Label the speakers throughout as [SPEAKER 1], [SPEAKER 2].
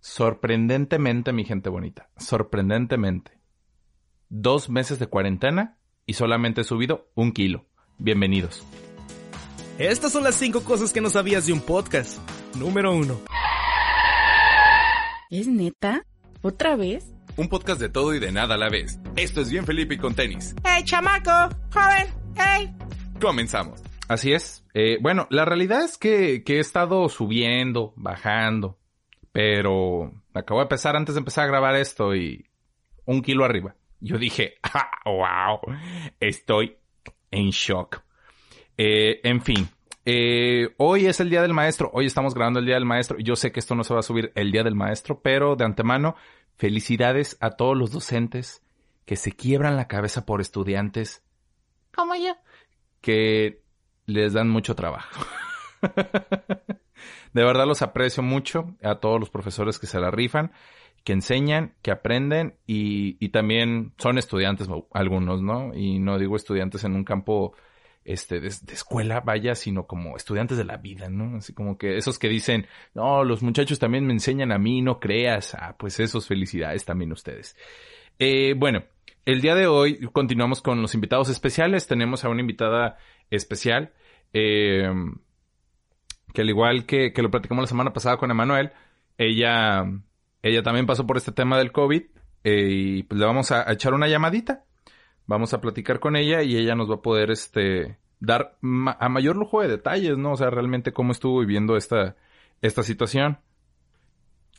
[SPEAKER 1] Sorprendentemente, mi gente bonita. Sorprendentemente. Dos meses de cuarentena y solamente he subido un kilo. Bienvenidos.
[SPEAKER 2] Estas son las cinco cosas que no sabías de un podcast. Número uno.
[SPEAKER 3] ¿Es neta? ¿Otra vez?
[SPEAKER 4] Un podcast de todo y de nada a la vez. Esto es Bien Felipe y con tenis.
[SPEAKER 5] ¡Hey, chamaco! ¡Joven! ¡Hey!
[SPEAKER 4] Comenzamos.
[SPEAKER 1] Así es. Eh, bueno, la realidad es que, que he estado subiendo, bajando, pero acabo de empezar antes de empezar a grabar esto y un kilo arriba. Yo dije, ah, wow, estoy en shock. Eh, en fin, eh, hoy es el Día del Maestro, hoy estamos grabando el Día del Maestro. Yo sé que esto no se va a subir el Día del Maestro, pero de antemano, felicidades a todos los docentes que se quiebran la cabeza por estudiantes como yo, que les dan mucho trabajo. de verdad los aprecio mucho a todos los profesores que se la rifan, que enseñan, que aprenden y, también son estudiantes algunos, ¿no? Y no digo estudiantes en un campo este, de, de, escuela, vaya, sino como estudiantes de la vida, ¿no? Así como que esos que dicen, no, los muchachos también me enseñan a mí, no creas, ah, pues esos felicidades también ustedes. Eh, bueno, el día de hoy continuamos con los invitados especiales, tenemos a una invitada especial, eh, que al igual que, que lo platicamos la semana pasada con Emanuel, ella, ella también pasó por este tema del COVID eh, y pues le vamos a, a, echar una llamadita. Vamos a platicar con ella y ella nos va a poder este dar ma a mayor lujo de detalles, ¿no? O sea, realmente cómo estuvo viviendo esta, esta situación.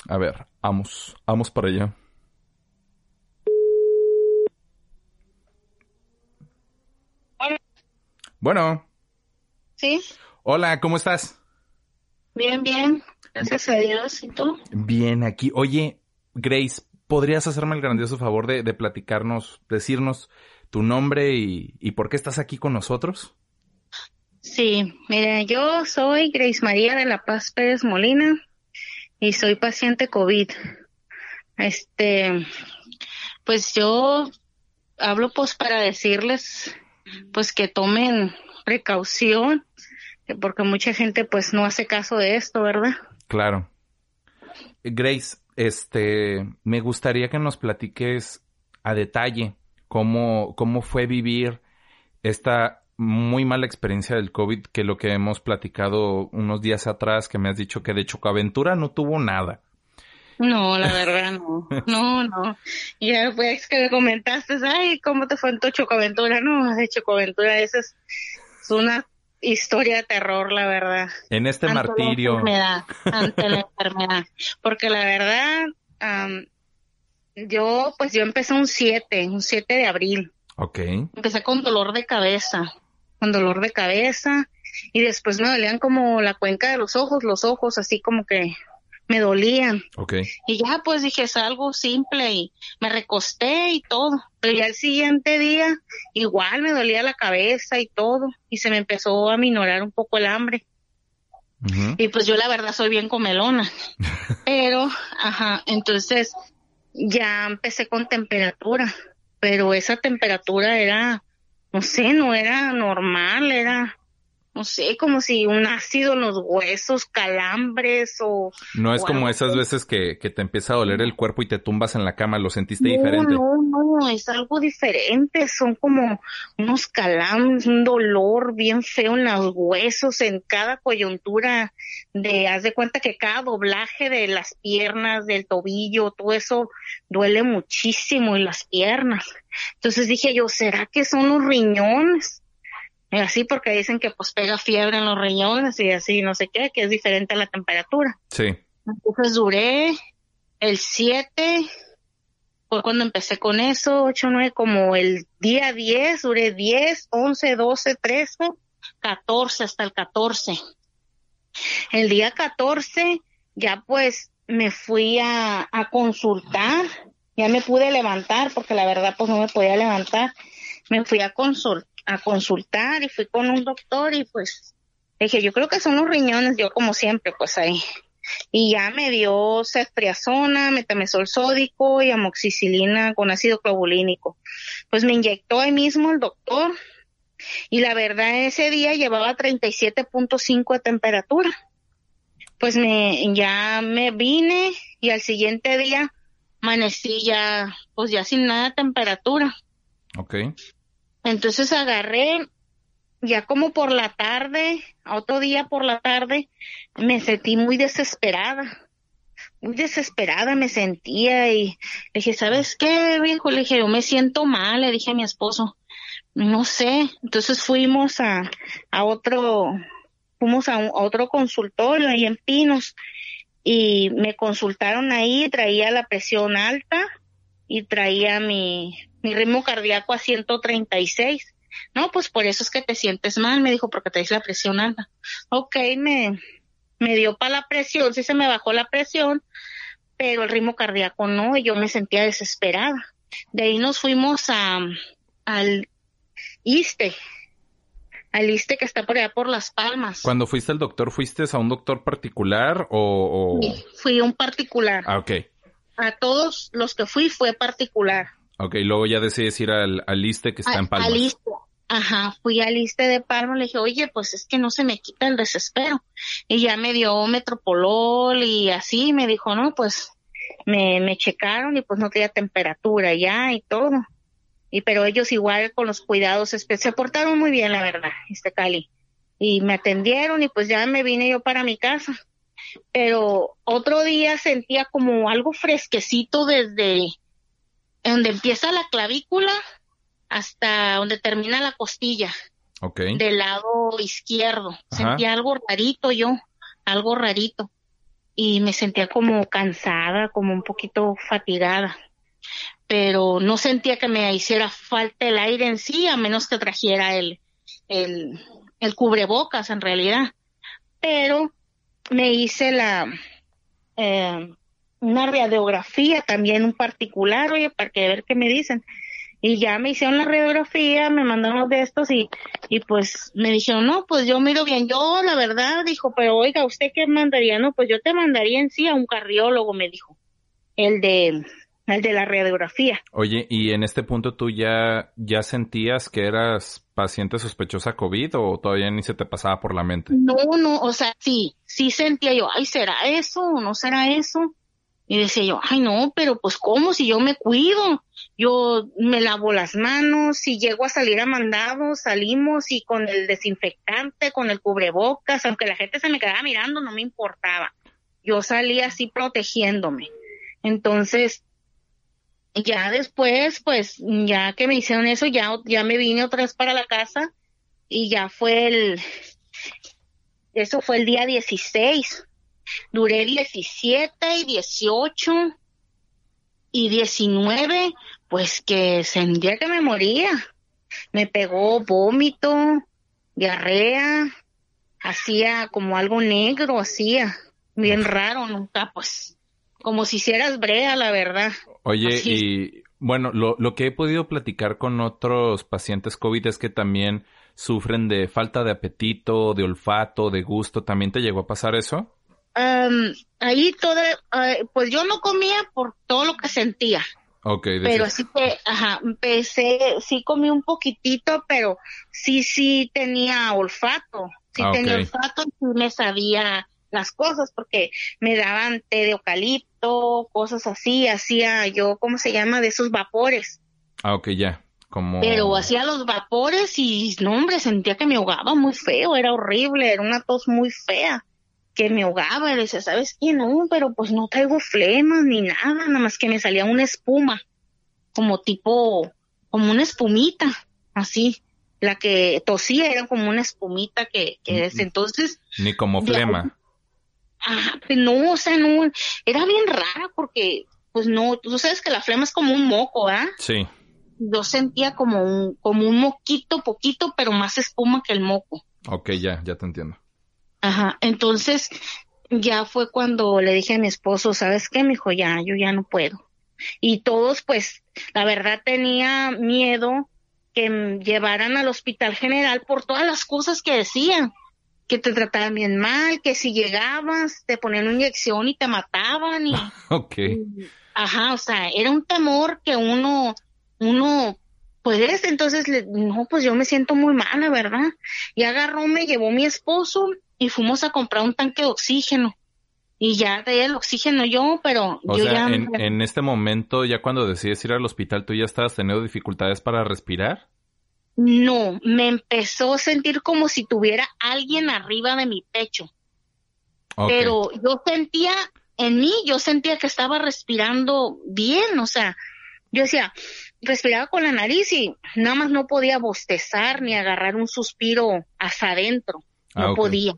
[SPEAKER 1] A ver, vamos, vamos para allá. Bueno.
[SPEAKER 6] Sí.
[SPEAKER 1] Hola, ¿cómo estás?
[SPEAKER 6] Bien, bien. Gracias a Dios. ¿Y tú?
[SPEAKER 1] Bien, aquí. Oye, Grace, ¿podrías hacerme el grandioso favor de, de platicarnos, decirnos tu nombre y, y, por qué estás aquí con nosotros?
[SPEAKER 6] Sí, mira, yo soy Grace María de la Paz Pérez Molina y soy paciente COVID. Este, pues yo hablo pues para decirles pues que tomen precaución porque mucha gente pues no hace caso de esto, ¿verdad?
[SPEAKER 1] Claro. Grace, este, me gustaría que nos platiques a detalle cómo, cómo fue vivir esta muy mala experiencia del COVID, que lo que hemos platicado unos días atrás, que me has dicho que de Chocaventura no tuvo nada.
[SPEAKER 6] No, la verdad no, no, no. Y después que me comentaste, ay, ¿cómo te fue en tu Chocaventura? No, de Chocaventura, esa es, es una historia de terror, la verdad.
[SPEAKER 1] En este ante martirio.
[SPEAKER 6] La enfermedad, ante la enfermedad. Porque la verdad, um, yo, pues yo empecé un 7, un 7 de abril.
[SPEAKER 1] Ok.
[SPEAKER 6] Empecé con dolor de cabeza, con dolor de cabeza, y después me dolían como la cuenca de los ojos, los ojos así como que me dolían. Y ya pues dije, es algo simple y me recosté y todo. Pero ya el siguiente día igual me dolía la cabeza y todo y se me empezó a minorar un poco el hambre. Uh -huh. Y pues yo la verdad soy bien comelona. pero, ajá, entonces ya empecé con temperatura, pero esa temperatura era, no sé, no era normal, era no sé, como si un ácido en los huesos, calambres o...
[SPEAKER 1] No es
[SPEAKER 6] o
[SPEAKER 1] como
[SPEAKER 6] algo.
[SPEAKER 1] esas veces que, que, te empieza a doler el cuerpo y te tumbas en la cama, ¿lo sentiste
[SPEAKER 6] no,
[SPEAKER 1] diferente?
[SPEAKER 6] No, no, es algo diferente, son como unos calambres, un dolor bien feo en los huesos, en cada coyuntura de, haz de cuenta que cada doblaje de las piernas, del tobillo, todo eso duele muchísimo en las piernas. Entonces dije yo, ¿será que son los riñones? Así porque dicen que pues pega fiebre en los riñones y así no sé qué, que es diferente a la temperatura.
[SPEAKER 1] Sí.
[SPEAKER 6] Entonces duré el 7, fue cuando empecé con eso, 8, 9, como el día 10, duré 10, 11, 12, 13, 14, hasta el 14. El día 14 ya pues me fui a, a consultar, ya me pude levantar porque la verdad pues no me podía levantar. Me fui a, consult a consultar y fui con un doctor y pues dije, yo creo que son los riñones, yo como siempre pues ahí. Y ya me dio ceftriaxona, metamesol sódico y amoxicilina con ácido clavulínico. Pues me inyectó ahí mismo el doctor y la verdad ese día llevaba 37.5 de temperatura. Pues me, ya me vine y al siguiente día amanecí ya, pues ya sin nada de temperatura.
[SPEAKER 1] Ok.
[SPEAKER 6] Entonces agarré, ya como por la tarde, otro día por la tarde, me sentí muy desesperada. Muy desesperada me sentía y le dije, ¿sabes qué, viejo? Le dije, yo me siento mal, le dije a mi esposo. No sé. Entonces fuimos a, a otro, fuimos a, a otro consultorio ahí en Pinos y me consultaron ahí, traía la presión alta y traía mi, mi ritmo cardíaco a 136. No, pues por eso es que te sientes mal, me dijo, porque traes la presión alta. Ok, me, me dio para la presión, sí se me bajó la presión, pero el ritmo cardíaco no, y yo me sentía desesperada. De ahí nos fuimos a, al ISTE, al ISTE que está por allá por Las Palmas.
[SPEAKER 1] Cuando fuiste al doctor, ¿fuiste a un doctor particular o...?
[SPEAKER 6] fui a un particular.
[SPEAKER 1] Ah, ok.
[SPEAKER 6] A todos los que fui fue particular.
[SPEAKER 1] Ok, luego ya decides ir al, al ISTE que está
[SPEAKER 6] a,
[SPEAKER 1] en.
[SPEAKER 6] Al ISTE. Ajá, fui al ISTE de Palmas, le dije, oye, pues es que no se me quita el desespero. Y ya me dio metropolol y así, me dijo, no, pues me, me checaron y pues no tenía temperatura ya y todo. Y pero ellos igual con los cuidados se portaron muy bien, la verdad, este Cali. Y me atendieron y pues ya me vine yo para mi casa. Pero otro día sentía como algo fresquecito desde donde empieza la clavícula hasta donde termina la costilla.
[SPEAKER 1] Ok.
[SPEAKER 6] Del lado izquierdo.
[SPEAKER 1] Ajá.
[SPEAKER 6] Sentía algo rarito yo, algo rarito. Y me sentía como cansada, como un poquito fatigada. Pero no sentía que me hiciera falta el aire en sí, a menos que trajera el, el, el cubrebocas en realidad. Pero me hice la, eh, una radiografía también un particular, oye, para que ver qué me dicen. Y ya me hicieron la radiografía, me mandaron los de estos y, y pues me dijeron, no, pues yo miro bien. Yo, la verdad, dijo, pero oiga, ¿usted qué mandaría? No, pues yo te mandaría en sí a un cardiólogo, me dijo. El de, el de la radiografía.
[SPEAKER 1] Oye, ¿y en este punto tú ya, ya sentías que eras paciente sospechosa COVID o todavía ni se te pasaba por la mente?
[SPEAKER 6] No, no, o sea, sí, sí sentía yo, ay, ¿será eso o no será eso? Y decía yo, ay no, pero pues cómo si yo me cuido, yo me lavo las manos, si llego a salir a mandado, salimos y con el desinfectante, con el cubrebocas, aunque la gente se me quedaba mirando, no me importaba. Yo salía así protegiéndome. Entonces, ya después, pues, ya que me hicieron eso, ya, ya me vine otra vez para la casa y ya fue el, eso fue el día 16 duré 17 y 18 y 19, pues que sentía que me moría. Me pegó vómito, diarrea, hacía como algo negro, hacía, bien raro, nunca, pues, como si hicieras brea, la verdad.
[SPEAKER 1] Oye, y bueno, lo, lo que he podido platicar con otros pacientes COVID es que también sufren de falta de apetito, de olfato, de gusto. ¿También te llegó a pasar eso?
[SPEAKER 6] Um, ahí toda, uh, pues yo no comía por todo lo que sentía.
[SPEAKER 1] Ok,
[SPEAKER 6] pero así que, ajá, empecé, sí comí un poquitito, pero sí, sí tenía olfato, sí
[SPEAKER 1] Ah,
[SPEAKER 6] tenía
[SPEAKER 1] ok.
[SPEAKER 6] olfato y sí me sabía las cosas porque me daban té de eucalipto, cosas así, hacía yo, ¿cómo se llama? De esos vapores.
[SPEAKER 1] Ah, ok, ya. Como...
[SPEAKER 6] Pero hacía los vapores y, no, hombre, sentía que me ahogaba muy feo, era horrible, era una tos muy fea, que me ahogaba, y le decía, ¿sabes qué? No, pero pues no traigo flemas ni nada, nada más que me salía una espuma, como tipo, como una espumita, así. La que tosía era como una espumita que, que desde entonces,
[SPEAKER 1] Ni como flema.
[SPEAKER 6] Ah, pues no, o sea, no, era bien rara porque, pues no, tú sabes que la flema es como un moco, ¿ah?
[SPEAKER 1] Sí.
[SPEAKER 6] yo sentía como un, como un moquito poquito, pero más espuma que el moco.
[SPEAKER 1] Ok, ya, ya te entiendo.
[SPEAKER 6] Ajá, entonces, ya fue cuando le dije a mi esposo, ¿sabes qué? Me dijo, ya, yo ya no puedo. Y todos, pues, la verdad tenía miedo que llevaran al hospital general por todas las cosas que decían, que te trataban bien mal, que si llegabas te ponían una inyección y te mataban y,
[SPEAKER 1] Ok.
[SPEAKER 6] y- ajá, o sea, era un temor que uno, uno, pues entonces, le- no, pues yo me siento muy mala, ¿verdad? Y agarró, me llevó mi esposo y fuimos a comprar un tanque de oxígeno. Y ya traía el oxígeno yo, pero
[SPEAKER 1] O
[SPEAKER 6] yo
[SPEAKER 1] sea,
[SPEAKER 6] ya...
[SPEAKER 1] en, en este momento, ya cuando decides ir al hospital, ¿tú ya estabas teniendo dificultades para respirar?
[SPEAKER 6] No, me empezó a sentir como si tuviera alguien arriba de mi pecho. Pero yo sentía, en mí, yo sentía que estaba respirando bien, o sea, yo decía, respiraba con la nariz y nada más no podía bostezar ni agarrar un suspiro hasta adentro, no
[SPEAKER 1] Ah, ok.
[SPEAKER 6] podía.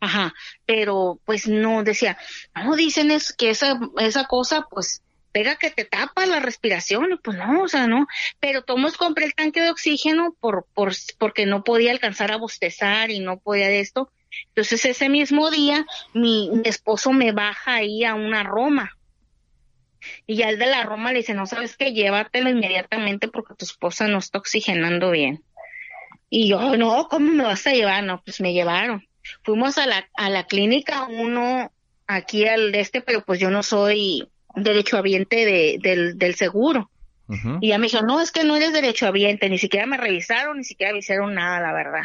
[SPEAKER 6] Ajá, pero pues no decía, no dicen es que esa esa cosa pues pega que te tapa la respiración, pues no, o sea, no, pero tomos compré el tanque de oxígeno por por porque no podía alcanzar a bostezar y no podía de esto. Entonces ese mismo día mi, mi esposo me baja ahí a una Roma. Y ya el de la Roma le dice, no sabes qué, llévatelo inmediatamente porque tu esposa no está oxigenando bien. Y yo, no, ¿cómo me vas a llevar? No, pues me llevaron. Fuimos a la, a la clínica uno aquí al este, pero pues yo no soy derechohabiente de, del, del seguro.
[SPEAKER 1] Ujú.
[SPEAKER 6] Y ya me dijo, no, es que no eres derechohabiente, ni siquiera me revisaron, ni siquiera me hicieron nada, la verdad.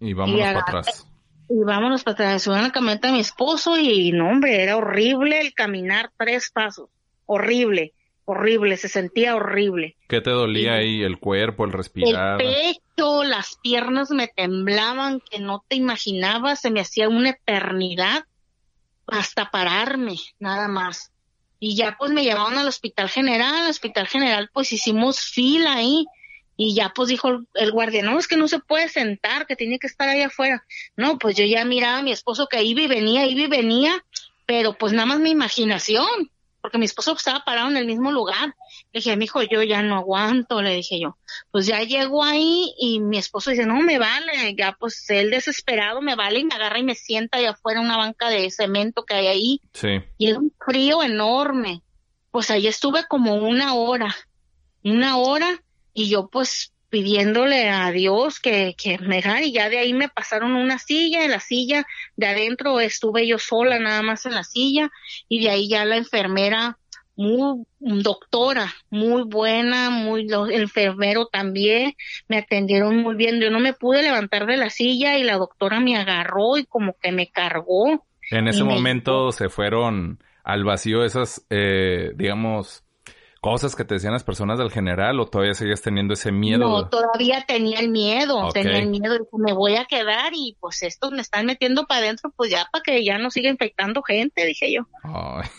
[SPEAKER 1] Y vámonos
[SPEAKER 6] y
[SPEAKER 1] para atrás.
[SPEAKER 6] Y vámonos para atrás, a la camioneta de mi esposo y no, hombre, era horrible el caminar tres pasos. Horrible, horrible, se sentía horrible.
[SPEAKER 1] ¿Qué te dolía ahí? ¿El cuerpo, el respirar?
[SPEAKER 6] El pecho, las piernas me temblaban que no te imaginabas, se me hacía una eternidad hasta pararme, nada más. Y ya pues me llevaron al hospital general, al hospital general pues hicimos fila ahí y ya pues dijo el, el guardia, no, es que no se puede sentar, que tiene que estar ahí afuera. No, pues yo ya miraba a mi esposo que iba y venía, iba y venía, pero pues nada más mi imaginación, porque mi esposo estaba parado en el mismo lugar. Le dije, mijo, yo ya no aguanto, le dije yo. Pues ya llego ahí y mi esposo dice, no, me vale, ya pues él desesperado me vale y me agarra y me sienta allá afuera en una banca de cemento que hay ahí
[SPEAKER 1] Sí.
[SPEAKER 6] y era un frío enorme. Pues ahí estuve como una hora, una hora y yo pues pidiéndole a Dios que, que me dejara y ya de ahí me pasaron una silla, en la silla de adentro estuve yo sola nada más en la silla y de ahí ya la enfermera muy doctora, muy buena, muy el enfermero también, me atendieron muy bien, yo no me pude levantar de la silla y la doctora me agarró y como que me cargó.
[SPEAKER 1] En ese
[SPEAKER 6] me
[SPEAKER 1] momento se fueron al vacío esas, eh, digamos, cosas que te decían las personas del general o todavía seguías teniendo ese miedo.
[SPEAKER 6] No, todavía tenía el miedo, tenía el miedo, me voy a quedar y pues estos me están metiendo para adentro, pues ya para que ya no siga infectando gente, dije yo.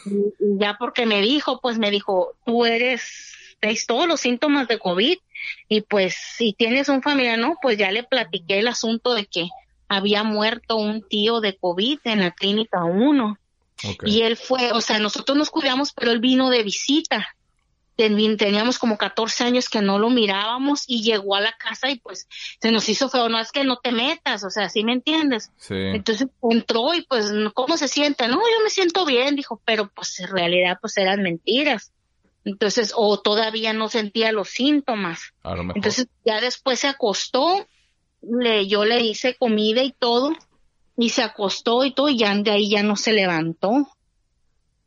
[SPEAKER 6] Y, y ya porque me dijo, pues me dijo, tú eres, tenéis todos los síntomas de COVID y pues si tienes un familiar, no, pues ya le platiqué el asunto de que había muerto un tío de COVID en la clínica 1
[SPEAKER 1] ok.
[SPEAKER 6] y él fue, o sea, nosotros nos cuidamos, pero él vino de visita. Ten- Teníamos como 14 años que no lo mirábamos y llegó a la casa y pues se nos hizo feo, no es que no te metas, o sea, ¿sí me entiendes?
[SPEAKER 1] Sí.
[SPEAKER 6] Entonces entró y pues, ¿cómo se siente? No, yo me siento bien, dijo, pero pues en realidad pues eran mentiras. Entonces, o todavía no sentía los síntomas.
[SPEAKER 1] A lo mejor.
[SPEAKER 6] Entonces ya después se acostó, le, yo le hice comida y todo, y se acostó y todo, y ya de ahí ya no se levantó.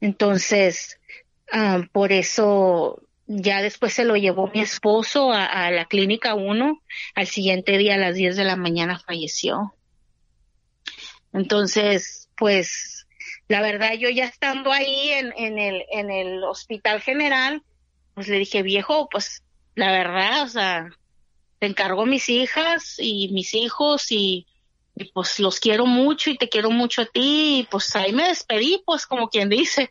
[SPEAKER 6] Entonces, ah, por eso ya después se lo llevó mi esposo a, la clínica 1, al siguiente día a las 10 de la mañana falleció. Entonces, pues, la verdad, yo ya estando ahí en, en el, en el hospital general, pues le dije, viejo, pues, la verdad, o sea, te encargo mis hijas y mis hijos y, y, pues los quiero mucho y te quiero mucho a ti y pues ahí me despedí, pues como quien dice.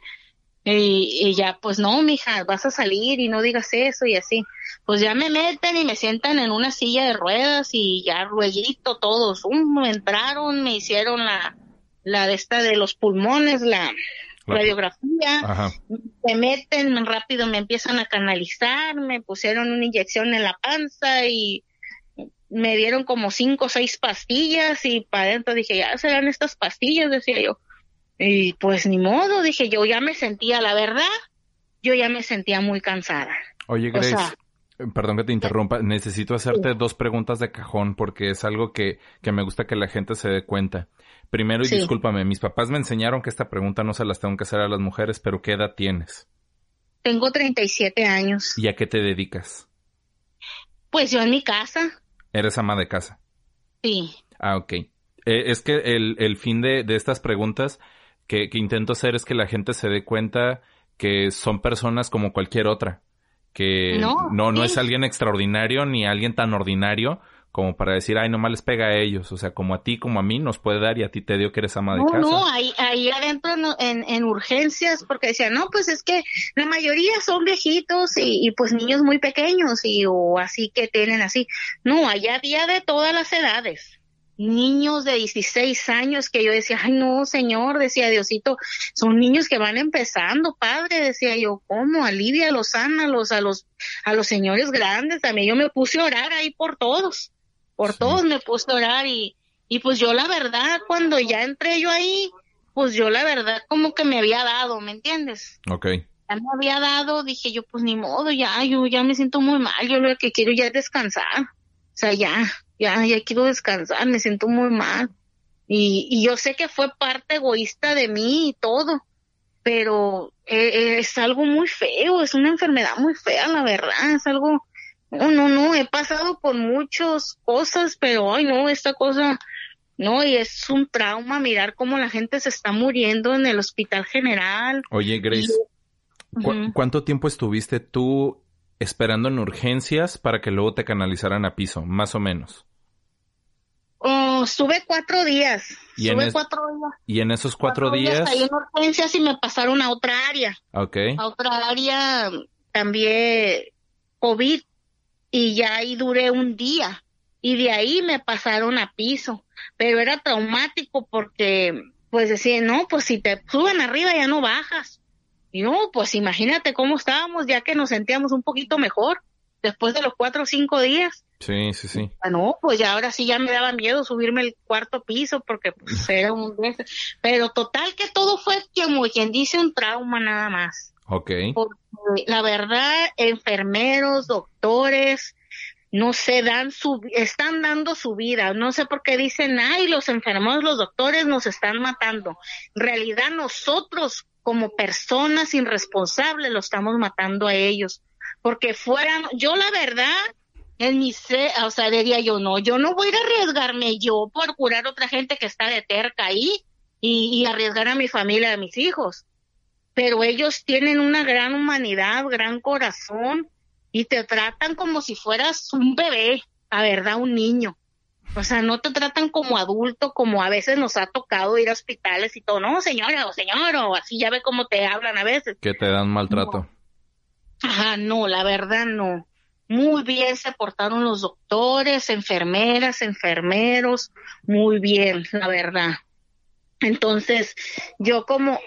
[SPEAKER 6] Y, y ya, pues no, mija, vas a salir y no digas eso y así. Pues ya me meten y me sientan en una silla de ruedas y ya rueguito todos. Um, me entraron, me hicieron la, la de esta de los pulmones, la
[SPEAKER 1] La-
[SPEAKER 6] radiografía
[SPEAKER 1] Ajá.
[SPEAKER 6] me meten rápido, me empiezan a canalizar, me pusieron una inyección en la panza y me dieron como cinco o seis pastillas y para adentro dije, ya serán estas pastillas, decía yo. Y pues ni modo, dije, yo ya me sentía, la verdad, yo ya me sentía muy cansada.
[SPEAKER 1] Oye,
[SPEAKER 6] O
[SPEAKER 1] Grace,
[SPEAKER 6] sea-
[SPEAKER 1] perdón que te interrumpa, necesito hacerte dos preguntas de cajón porque es algo que, que me gusta que la gente se dé cuenta. Primero, y
[SPEAKER 6] Sí.
[SPEAKER 1] discúlpame, mis papás me enseñaron que esta pregunta no se las tengo que hacer a las mujeres, pero ¿qué edad tienes?
[SPEAKER 6] Tengo 37 años.
[SPEAKER 1] ¿Y a qué te dedicas?
[SPEAKER 6] Pues yo en mi casa,
[SPEAKER 1] ¿Eres ama de casa?
[SPEAKER 6] sí.
[SPEAKER 1] Ah, ok. Eh, es que el, el fin de, de estas preguntas que, que intento hacer es que la gente se dé cuenta que son personas como cualquier otra. Que
[SPEAKER 6] No,
[SPEAKER 1] no, es alguien extraordinario ni alguien tan ordinario como para decir, ay, nomás les pega a ellos. O sea, como a ti, como a mí, nos puede dar y a ti te dio que eres ama de
[SPEAKER 6] No,
[SPEAKER 1] casa.
[SPEAKER 6] no, ahí, ahí adentro no- en, en urgencias, porque decían, no, pues es que la mayoría son viejitos y, y, pues niños muy pequeños y o así que tienen así. No, allá había de todas las edades. Niños de 16 años que yo decía, ay no, señor, decía Diosito, son niños que van empezando, padre, decía yo, ¿cómo? Alivia, sánalos, a los, a los señores grandes, también yo me puse a orar ahí por todos, por
[SPEAKER 1] Sí.
[SPEAKER 6] todos me puse a orar y, y pues yo la verdad, cuando ya entré yo ahí, pues yo la verdad como que me había dado, ¿me entiendes?
[SPEAKER 1] Ok.
[SPEAKER 6] Ya me había dado, dije yo, pues ni modo, ya, yo ya me siento muy mal, yo lo que quiero ya es descansar. O sea, ya, ya, ya quiero descansar, me siento muy mal. Y, y yo sé que fue parte egoísta de mí y todo, pero eh, eh, es algo muy feo, es una enfermedad muy fea, la verdad, es algo, no, no, no, he pasado por muchas cosas, pero ay no, esta cosa, no, y es un trauma mirar cómo la gente se está muriendo en el hospital general.
[SPEAKER 1] Oye, Grace, ¿cu-
[SPEAKER 6] Ujú.
[SPEAKER 1] ¿cuánto tiempo estuviste tú esperando en urgencias para que luego te canalizaran a piso? Más o menos.
[SPEAKER 6] Oh, estuve cuatro días.
[SPEAKER 1] Y en es-
[SPEAKER 6] cuatro días.
[SPEAKER 1] Y en esos cuatro, días...
[SPEAKER 6] ahí en urgencias y me pasaron a otra área.
[SPEAKER 1] Ok.
[SPEAKER 6] A otra área también COVID. Y ya ahí duré un día. Y de ahí me pasaron a piso. Pero era traumático porque, pues decían, no, pues si te suben arriba ya no bajas. Y no, pues imagínate cómo estábamos ya que nos sentíamos un poquito mejor después de los cuatro o cinco días.
[SPEAKER 1] Sí, sí, sí.
[SPEAKER 6] Ah, no, pues ya ahora sí ya me daba miedo subirme el cuarto piso porque pues era un pero total que todo fue como quien dice un trauma nada más.
[SPEAKER 1] Ok.
[SPEAKER 6] Porque la verdad, enfermeros, doctores, no sé, dan su, están dando su vida. No sé por qué dicen, ay, los enfermeros, los doctores nos están matando. En realidad nosotros como personas irresponsables lo estamos matando a ellos. Porque fueran, yo la verdad, en mi se, o sea, diría yo, no, yo no voy a ir a arriesgarme yo por curar a otra gente que está de terca ahí y, y arriesgar a mi familia, a mis hijos. Pero ellos tienen una gran humanidad, gran corazón y te tratan como si fueras un bebé, a verdad, un niño. O sea, no te tratan como adulto, como a veces nos ha tocado ir a hospitales y todo. No, señora o señor, o así ya ve cómo te hablan a veces.
[SPEAKER 1] Que te dan maltrato.
[SPEAKER 6] Ajá, no, la verdad no. Muy bien se portaron los doctores, enfermeras, enfermeros, muy bien, la verdad. Entonces, yo como,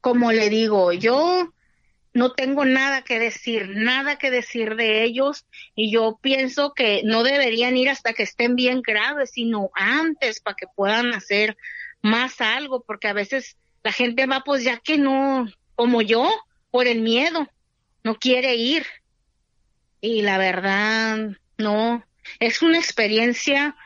[SPEAKER 6] como le digo, yo no tengo nada que decir, nada que decir de ellos y yo pienso que no deberían ir hasta que estén bien graves, sino antes para que puedan hacer más algo, porque a veces la gente va pues ya que no, como yo, por el miedo, no quiere ir. Y la verdad, no, es una experiencia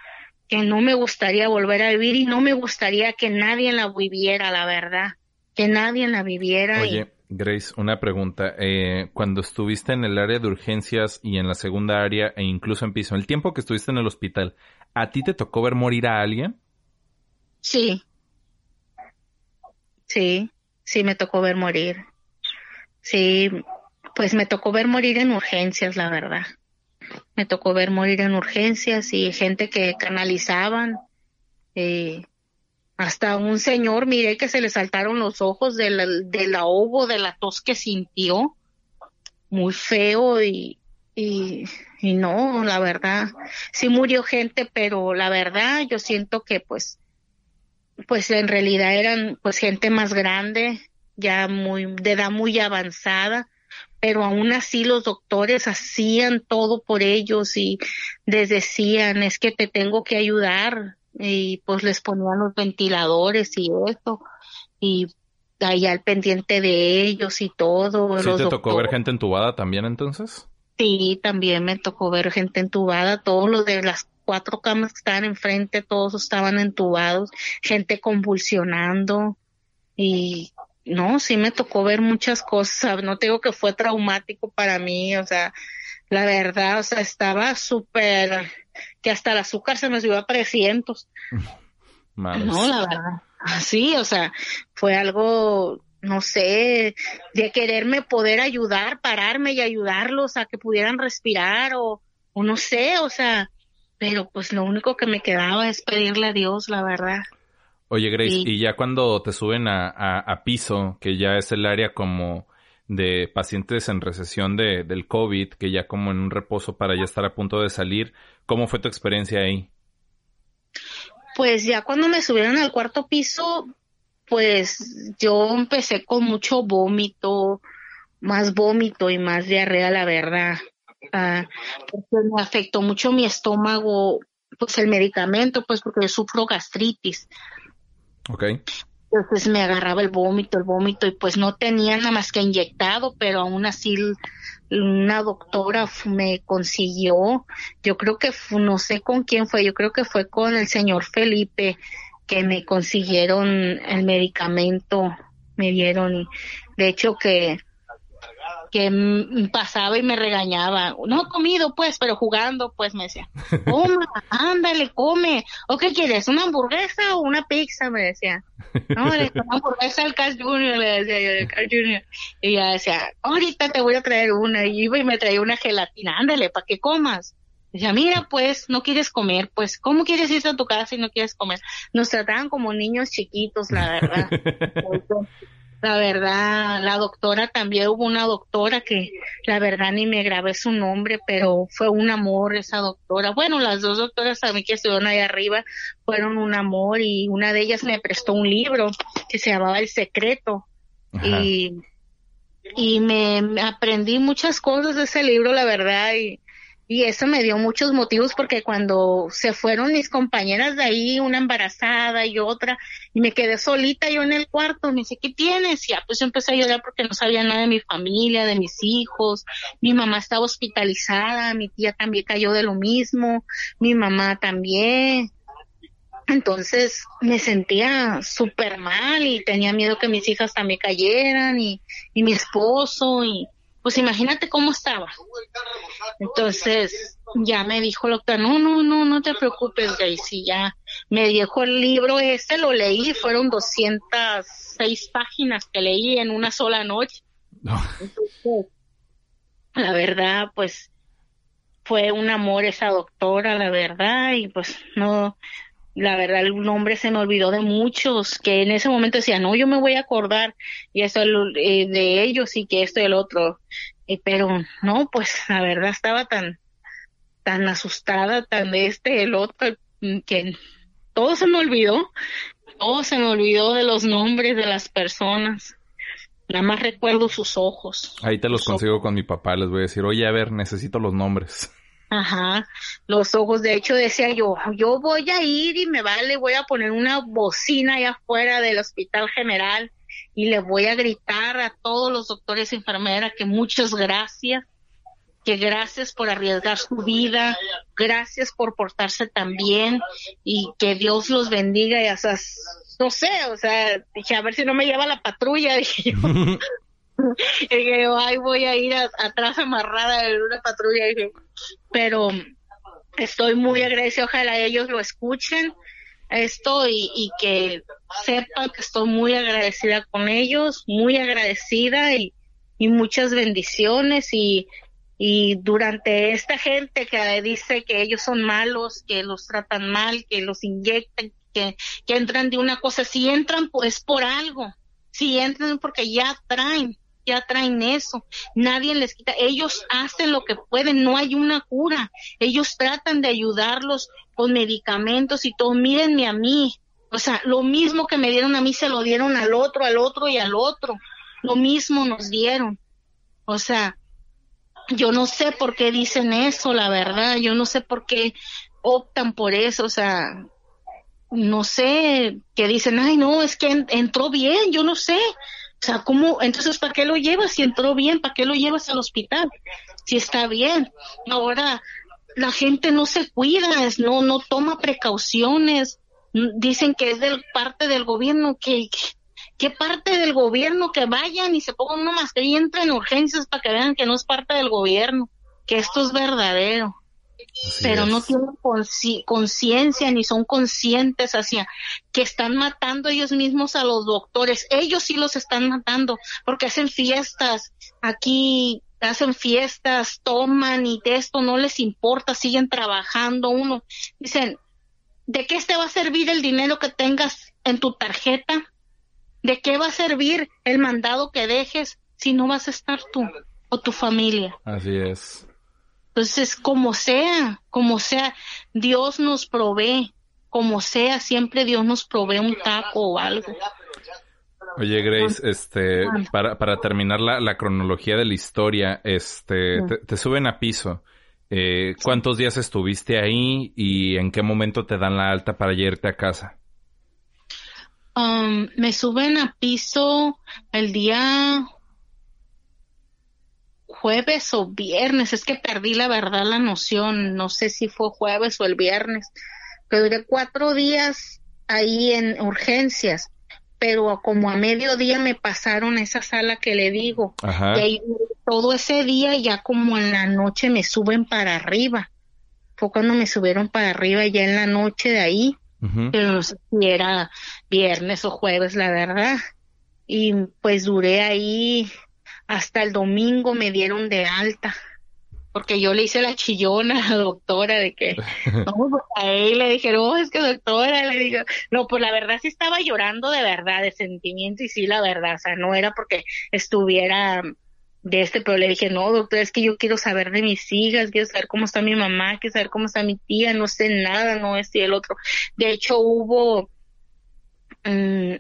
[SPEAKER 6] que no me gustaría volver a vivir y no me gustaría que nadie la viviera, la verdad, que nadie la viviera. y-
[SPEAKER 1] Oye, Grace, una pregunta. Eh, cuando estuviste en el área de urgencias y en la segunda área e incluso en piso, el tiempo que estuviste en el hospital, ¿a ti te tocó ver morir a alguien?
[SPEAKER 6] Sí. Sí, sí me tocó ver morir. Sí, pues me tocó ver morir en urgencias, la verdad. Me tocó ver morir en urgencias y gente que canalizaban. eh, hasta un señor, miré que se le saltaron los ojos del, del ahogo, de la tos que sintió. Muy feo y, y, y no, la verdad, sí murió gente, pero la verdad yo siento que pues pues en realidad eran pues gente más grande, ya muy de edad muy avanzada, pero aún así los doctores hacían todo por ellos y les decían, es que te tengo que ayudar y pues les ponían los ventiladores y esto y ahí al pendiente de ellos y todo.
[SPEAKER 1] ¿Sí te tocó ver gente entubada también entonces?
[SPEAKER 6] Sí, también me tocó ver gente entubada, todos los de las cuatro camas que estaban enfrente, todos estaban entubados, gente convulsionando y no, sí me tocó ver muchas cosas, no tengo que fue traumático para mí, o sea, la verdad, o sea, estaba súper, que hasta el azúcar se me subió a 300. No, la verdad. Sí, o sea, fue algo, no sé, de quererme poder ayudar, pararme y ayudarlos a que pudieran respirar o, o no sé, o sea, pero pues lo único que me quedaba es pedirle a Dios, la verdad.
[SPEAKER 1] Oye, Grace, y ya cuando te suben a, a, piso, que ya es el área como de pacientes en recesión de, del COVID, que ya como en un reposo para ya estar a punto de salir, ¿cómo fue tu experiencia ahí?
[SPEAKER 6] Pues ya cuando me subieron al cuarto piso, pues yo empecé con mucho vómito, más vómito y más diarrea, la verdad. Ah, porque me afectó mucho mi estómago, pues el medicamento, pues porque yo sufro gastritis.
[SPEAKER 1] Ok.
[SPEAKER 6] Entonces me agarraba el vómito, el vómito, y pues no tenía nada más que inyectado, pero aún así una doctora me consiguió, yo creo que no sé con quién fue, yo creo que fue con el señor Felipe que me consiguieron el medicamento, me dieron, de hecho que que pasaba y me regañaba. No he comido, pues, pero jugando, pues, me decía, toma, ándale, come. ¿O qué quieres? ¿Una hamburguesa o una pizza? Me decía. No, le una hamburguesa al Carl Jr., le decía yo, al Carl Jr. Y ella decía, ahorita te voy a traer una. Y iba y me traía una gelatina, ándale, para que comas. Decía, mira, pues, no quieres comer, pues, ¿cómo quieres irte a tu casa si no quieres comer? Nos trataban como niños chiquitos, la verdad. La verdad, la doctora también hubo una doctora que la verdad ni me grabé su nombre, pero fue un amor esa doctora. Bueno, las dos doctoras también que estuvieron ahí arriba fueron un amor y una de ellas me prestó un libro que se llamaba El Secreto y y me, me aprendí muchas cosas de ese libro, la verdad, y y eso me dio muchos motivos porque cuando se fueron mis compañeras de ahí, una embarazada y otra, y me quedé solita yo en el cuarto, me dice, ¿qué tienes? Y ya pues yo empecé a llorar porque no sabía nada de mi familia, de mis hijos, mi mamá estaba hospitalizada, mi tía también cayó de lo mismo, mi mamá también. Entonces me sentía súper mal y tenía miedo que mis hijas también cayeran y, y mi esposo y, pues imagínate cómo estaba. Entonces, ya me dijo el doctor, no, no, no, no te preocupes, Gracie, ya me dijo el libro este, lo leí, fueron 206 páginas que leí en una sola noche. la verdad, pues, fue un amor esa doctora, la verdad, y pues no, la verdad el nombre se me olvidó de muchos que en ese momento decían, no, yo me voy a acordar y eso eh, de ellos y que esto y el otro. Eh, pero no, pues la verdad estaba tan, tan asustada, tan de este, el otro, que todo se me olvidó, todo se me olvidó de los nombres de las personas. Nada más recuerdo sus ojos.
[SPEAKER 1] Ahí te los consigo con mi papá, les voy a decir, oye, a ver, necesito los nombres.
[SPEAKER 6] Ajá, los ojos, de hecho decía yo, yo voy a ir y me vale, voy a poner una bocina allá afuera del hospital general y le voy a gritar a todos los doctores y enfermeras que muchas gracias, que gracias por arriesgar su vida, gracias por portarse tan bien y que Dios los bendiga y esas, no sé, o sea, dije, a ver si no me lleva la patrulla, dije yo. y yo, ay, voy a ir atrás amarrada en una patrulla, pero estoy muy agradecida, ojalá ellos lo escuchen esto y, que sepan que estoy muy agradecida con ellos, muy agradecida y, y muchas bendiciones y, y durante esta gente que dice que ellos son malos, que los tratan mal, que los inyectan, que, que entran de una cosa, si entran pues por algo, si entran porque ya traen, ya traen eso, nadie les quita, ellos hacen lo que pueden, no hay una cura, ellos tratan de ayudarlos con medicamentos y todo, mírenme a mí, o sea, lo mismo que me dieron a mí se lo dieron al otro, al otro y al otro, lo mismo nos dieron, o sea, yo no sé por qué dicen eso, la verdad, yo no sé por qué optan por eso, o sea, no sé, que dicen, ay, no, es que entró bien, yo no sé. Sea, ¿cómo? Entonces, ¿para qué lo llevas si entró bien? ¿Para qué lo llevas al hospital? Si está bien. Ahora, la gente no se cuida, no, no toma precauciones. Dicen que es de parte del gobierno, que, ¿qué parte del gobierno que vayan y se pongan una mascarilla y entren en urgencias para que vean que no es parte del gobierno, que esto es verdadero? Pero no tienen conciencia ni son conscientes hacia que están matando ellos mismos a los doctores. Ellos sí los están matando porque hacen fiestas aquí, hacen fiestas, toman y de esto no les importa, siguen trabajando. Uno dicen, ¿de qué te va a servir el dinero que tengas en tu tarjeta? ¿De qué va a servir el mandado que dejes si no vas a estar tú o tu familia?
[SPEAKER 1] Así es.
[SPEAKER 6] Entonces, como sea, como sea, Dios nos provee, como sea, siempre Dios nos provee un taco o algo.
[SPEAKER 1] Oye, Grace, este, para, para terminar la, la cronología de la historia, este, te, suben a piso. Eh, ¿Cuántos días estuviste ahí y en qué momento te dan la alta para irte a casa?
[SPEAKER 6] Um, me suben a piso el día jueves o viernes, es que perdí la verdad la noción, no sé si fue jueves o el viernes, pero duré cuatro días ahí en urgencias, pero como a mediodía me pasaron esa sala que le digo, y ahí todo ese día ya como en la noche me suben para arriba, fue cuando me subieron para arriba ya en la noche de ahí, pero no sé si era viernes o jueves la verdad, y pues duré ahí hasta el domingo me dieron de alta porque yo le hice la chillona a la doctora de que, no, pues a él le dije, no, es que doctora, le digo, no, pues la verdad sí estaba llorando de verdad, de sentimiento y sí, la verdad, o sea, no era porque estuviera de este, pero le dije, no, doctora, es que yo quiero saber de mis hijas, quiero saber cómo está mi mamá, quiero saber cómo está mi tía, no sé nada, no este y el otro. De hecho, hubo, mm,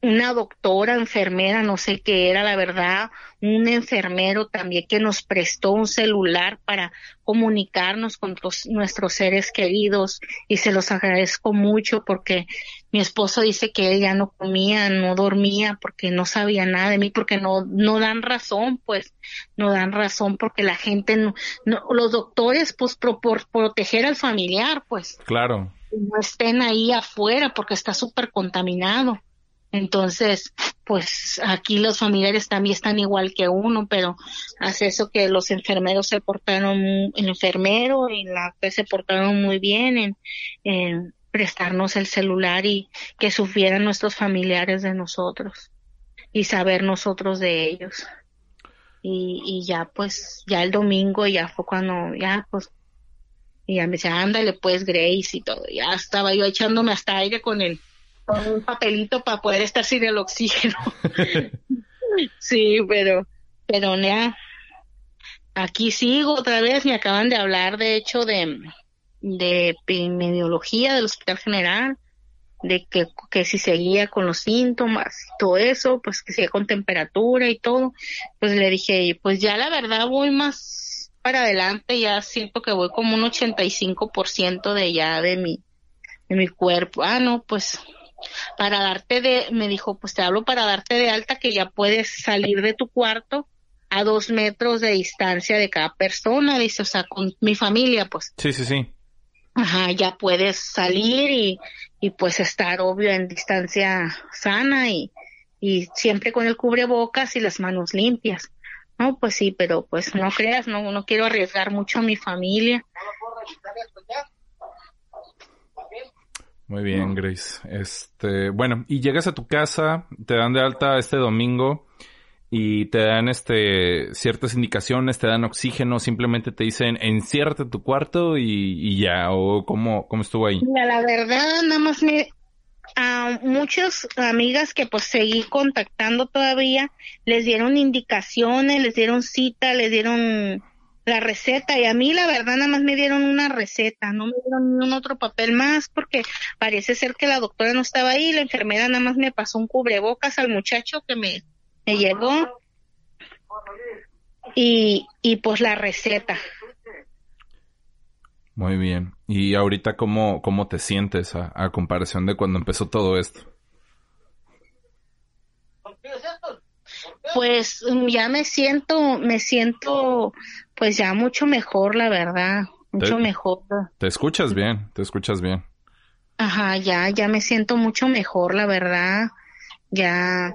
[SPEAKER 6] una doctora, enfermera, no sé qué era la verdad, un enfermero también que nos prestó un celular para comunicarnos con nuestros seres queridos y se los agradezco mucho porque mi esposo dice que él ya no comía, no dormía porque no sabía nada de mí, porque no, no dan razón, pues, no dan razón porque la gente no, los doctores, pues, por proteger al familiar, pues.
[SPEAKER 1] Claro.
[SPEAKER 6] No estén ahí afuera porque está súper contaminado entonces, pues aquí los familiares también están igual que uno, pero hace eso que los enfermeros se portaron, el enfermero y la que se portaron muy bien en, prestarnos el celular y que sufrieran nuestros familiares de nosotros y saber nosotros de ellos. Y, y ya pues, ya el domingo ya fue cuando, ya pues, y ya me dice, ándale pues Grace y todo, ya estaba yo echándome hasta aire con él con un papelito para poder estar sin el oxígeno. sí, pero, pero ya, aquí sigo otra vez, me acaban de hablar de hecho de, de epidemiología del Hospital General, de que, que si seguía con los síntomas y todo eso, pues que seguía con temperatura y todo, pues le dije, pues ya la verdad voy más para adelante, ya siento que voy como un 85% de ya de mi, de mi cuerpo. Ah, no, pues para darte de, me dijo, pues te hablo para darte de alta que ya puedes salir de tu cuarto a dos metros de distancia de cada persona, dice, o sea, con mi familia, pues.
[SPEAKER 1] Sí, sí, sí.
[SPEAKER 6] Ajá, ya puedes salir y, y pues estar obvio en distancia sana y, y siempre con el cubrebocas y las manos limpias. No, pues sí, pero pues no creas, no, no quiero arriesgar mucho a mi familia.
[SPEAKER 1] Muy bien, Grace. Este, bueno, y llegas a tu casa, te dan de alta este domingo y te dan este ciertas indicaciones, te dan oxígeno, simplemente te dicen enciérrate tu cuarto y, ya, o cómo, cómo estuvo ahí.
[SPEAKER 6] Mira, la verdad, nada más me a muchas amigas que pues seguí contactando todavía, les dieron indicaciones, les dieron cita, les dieron la receta y a mí la verdad nada más me dieron una receta, no me dieron ningún otro papel más porque parece ser que la doctora no estaba ahí, la enfermera nada más me pasó un cubrebocas al muchacho que me, me llegó y, y pues la receta.
[SPEAKER 1] Muy bien. ¿Y ahorita cómo, cómo te sientes a, a comparación de cuando empezó todo esto?
[SPEAKER 6] Pues ya me siento, me siento pues ya mucho mejor, la verdad, mucho
[SPEAKER 1] Te-
[SPEAKER 6] mejor.
[SPEAKER 1] Te escuchas bien, te escuchas bien.
[SPEAKER 6] Ajá, ya, ya me siento mucho mejor, la verdad. Ya,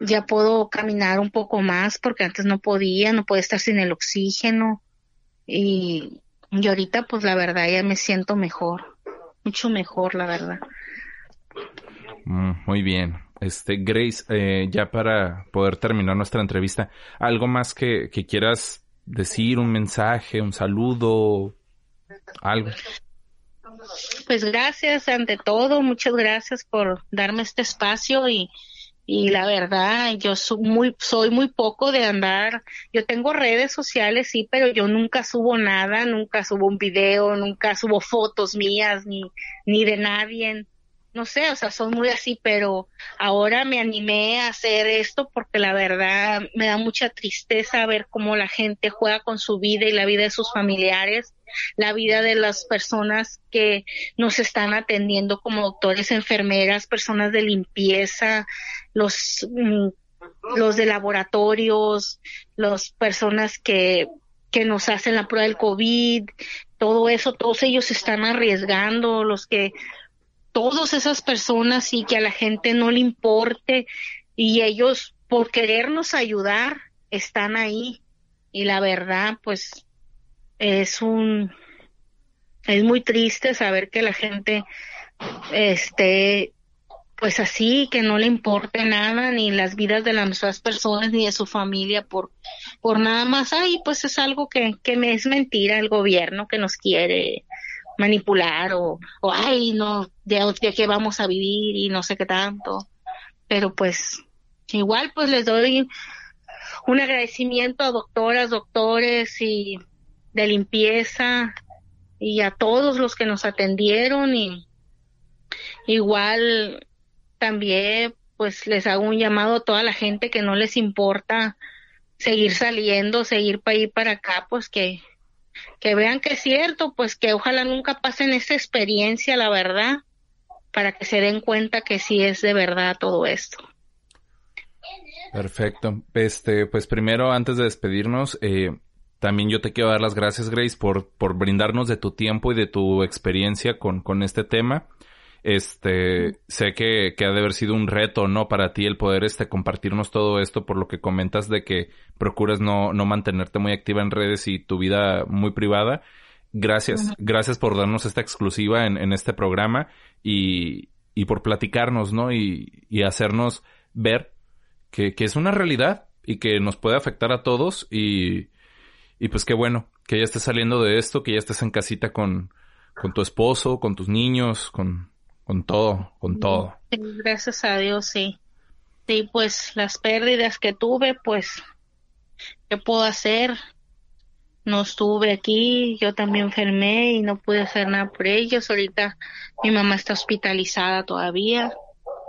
[SPEAKER 6] ya puedo caminar un poco más porque antes no podía, no podía estar sin el oxígeno. Y, y ahorita, pues la verdad, ya me siento mejor, mucho mejor, la verdad.
[SPEAKER 1] Mm, muy bien. Este, Grace, eh, ya para poder terminar nuestra entrevista, ¿algo más que, que quieras decir? ¿Un mensaje, un saludo? Algo.
[SPEAKER 6] Pues gracias ante todo, muchas gracias por darme este espacio y, y la verdad, yo soy muy, soy muy poco de andar, yo tengo redes sociales, sí, pero yo nunca subo nada, nunca subo un video, nunca subo fotos mías, ni, ni de nadie, no sé, o sea, soy muy así, pero ahora me animé a hacer esto porque la verdad me da mucha tristeza ver cómo la gente juega con su vida y la vida de sus familiares, la vida de las personas que nos están atendiendo como doctores, enfermeras, personas de limpieza, los, mm, los de laboratorios, las personas que, que nos hacen la prueba del COVID, todo eso, todos ellos se están arriesgando, los que todas esas personas y que a la gente no le importe y ellos por querernos ayudar están ahí. Y la verdad pues es un es muy triste saber que la gente esté pues así que no le importe nada ni las vidas de las otras personas ni de su familia por por nada más. Ay pues es algo que que me es mentira el gobierno que nos quiere manipular o, o ay no de, de qué vamos a vivir y no sé qué tanto pero pues igual pues les doy un agradecimiento a doctoras doctores y de limpieza y a todos los que nos atendieron y igual también pues les hago un llamado a toda la gente que no les importa seguir saliendo seguir para ir para acá pues que que vean que es cierto, pues que ojalá nunca pasen esa experiencia, la verdad, para que se den cuenta que sí es de verdad todo esto.
[SPEAKER 1] Perfecto. Este, pues primero, antes de despedirnos, eh, también yo te quiero dar las gracias, Grace, por, por brindarnos de tu tiempo y de tu experiencia con, con este tema. Este, sé que, que ha de haber sido un reto, ¿no? Para ti el poder, este, compartirnos todo esto por lo que comentas de que procuras no, no mantenerte muy activa en redes y tu vida muy privada. Gracias, gracias por darnos esta exclusiva en, en este programa y, y por platicarnos, ¿no? Y, y hacernos ver que, que es una realidad y que nos puede afectar a todos y, y pues qué bueno que ya estés saliendo de esto, que ya estés en casita con, con tu esposo, con tus niños, con, con todo, con todo.
[SPEAKER 6] Sí, gracias a Dios, sí. Sí, pues las pérdidas que tuve, pues, ¿qué puedo hacer? No estuve aquí, yo también enfermé y no pude hacer nada por ellos. Ahorita mi mamá está hospitalizada todavía,